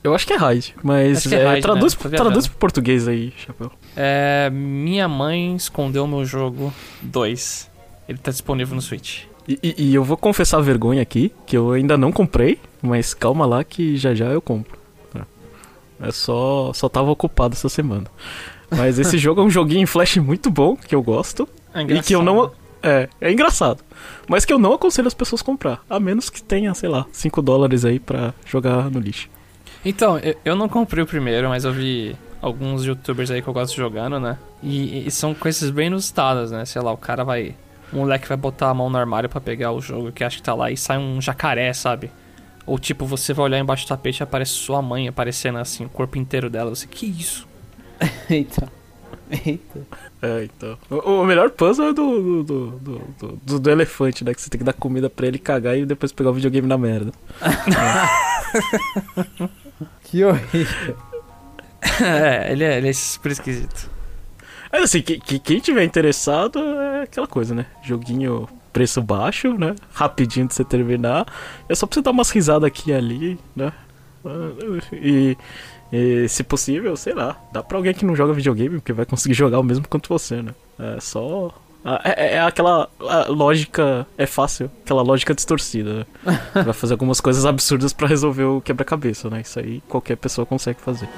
Eu acho que é Hyde, mas é é, Hyde, traduz, né? Traduz pro português aí, Chapéu. É... Minha mãe escondeu meu jogo 2. Ele tá disponível no Switch. E, e- e eu vou confessar a vergonha aqui, que eu ainda não comprei, mas calma lá que já já eu compro. É só, só tava ocupado essa semana. Mas esse jogo é um joguinho em flash muito bom, que eu gosto, É e que eu não... É, é engraçado. Mas que eu não aconselho as pessoas a comprar, a menos que tenha, sei lá, 5 dólares aí pra jogar no lixo. Então, eu, eu não comprei o primeiro, mas eu vi alguns youtubers aí que eu gosto jogando, né? E, e são coisas bem inusitadas, né? Sei lá, o cara vai. O moleque vai botar a mão no armário pra pegar o jogo que acha que tá lá e sai um jacaré, sabe? Ou tipo, você vai olhar embaixo do tapete e aparece sua mãe aparecendo assim, o corpo inteiro dela. Você, que isso? Eita. Eita. É, então. O, o melhor puzzle é do do, do, do, do- do- do elefante, né? Que você tem que dar comida pra ele cagar e depois pegar o videogame na merda. Que horrível. é, ele é, ele é super esquisito. Mas assim, que, que- quem tiver interessado é aquela coisa, né? Joguinho preço baixo, né? Rapidinho de você terminar. É só pra você dar umas risadas aqui e ali, né? E, e, se possível, sei lá, dá pra alguém que não joga videogame, porque vai conseguir jogar o mesmo quanto você, né? É só. ah, É, é aquela a lógica. É fácil, aquela lógica distorcida. Né? Vai fazer algumas coisas absurdas pra resolver o quebra-cabeça, né? Isso aí qualquer pessoa consegue fazer.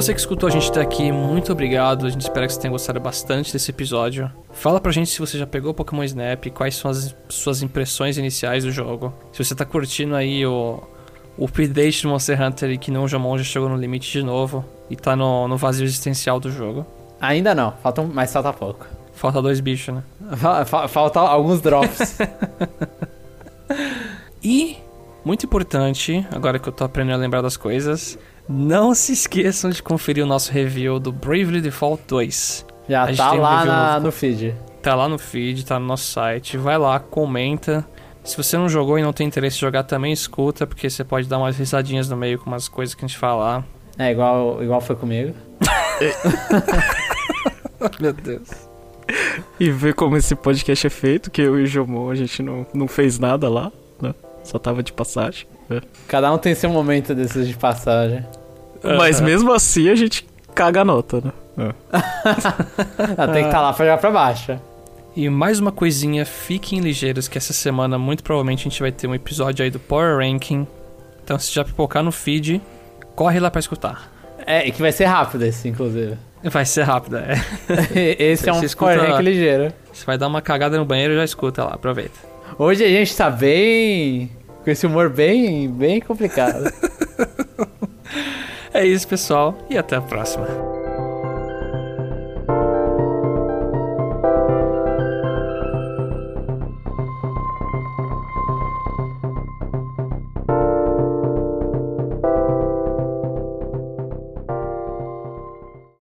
Você que escutou a gente até aqui, muito obrigado. A gente espera que você tenha gostado bastante desse episódio. Fala pra gente se você já pegou Pokémon Snap, quais são as suas impressões iniciais do jogo. Se você tá curtindo aí o, o update do Monster Hunter e que não o Jomon já chegou no limite de novo e tá no, no vazio existencial do jogo. Ainda não, falta, um- mas falta pouco. Falta dois bichos, né? Fa- fa- Falta alguns drops. E, muito importante, agora que eu tô aprendendo a lembrar das coisas, não se esqueçam de conferir o nosso review do Bravely Default 2. Já A tá um lá na- novo. no feed. Tá lá no feed, tá no nosso site. Vai lá, comenta. Se você não jogou e não tem interesse em jogar, também escuta, porque você pode dar umas risadinhas no meio com umas coisas que a gente falar. É, igual, igual foi comigo. Meu Deus. E ver como esse podcast é feito, que eu e o Jomon a gente não, não fez nada lá, né? Só tava de passagem. né? Cada um tem seu momento desses de passagem. Mas mesmo assim a gente caga a nota, né? Ah, tem que estar lá pra jogar pra baixo. E mais uma coisinha, fiquem ligeiros que essa semana muito provavelmente a gente vai ter um episódio aí do Power Ranking. Então se já pipocar no feed, corre lá pra escutar. É, e que vai ser rápido esse, inclusive. Vai ser rápido, é. Esse é um escuta- Power Rank ligeiro. Você vai dar uma cagada no banheiro, já escuta lá, aproveita. Hoje a gente tá bem... Com esse humor bem, bem complicado. É isso, pessoal, e até a próxima.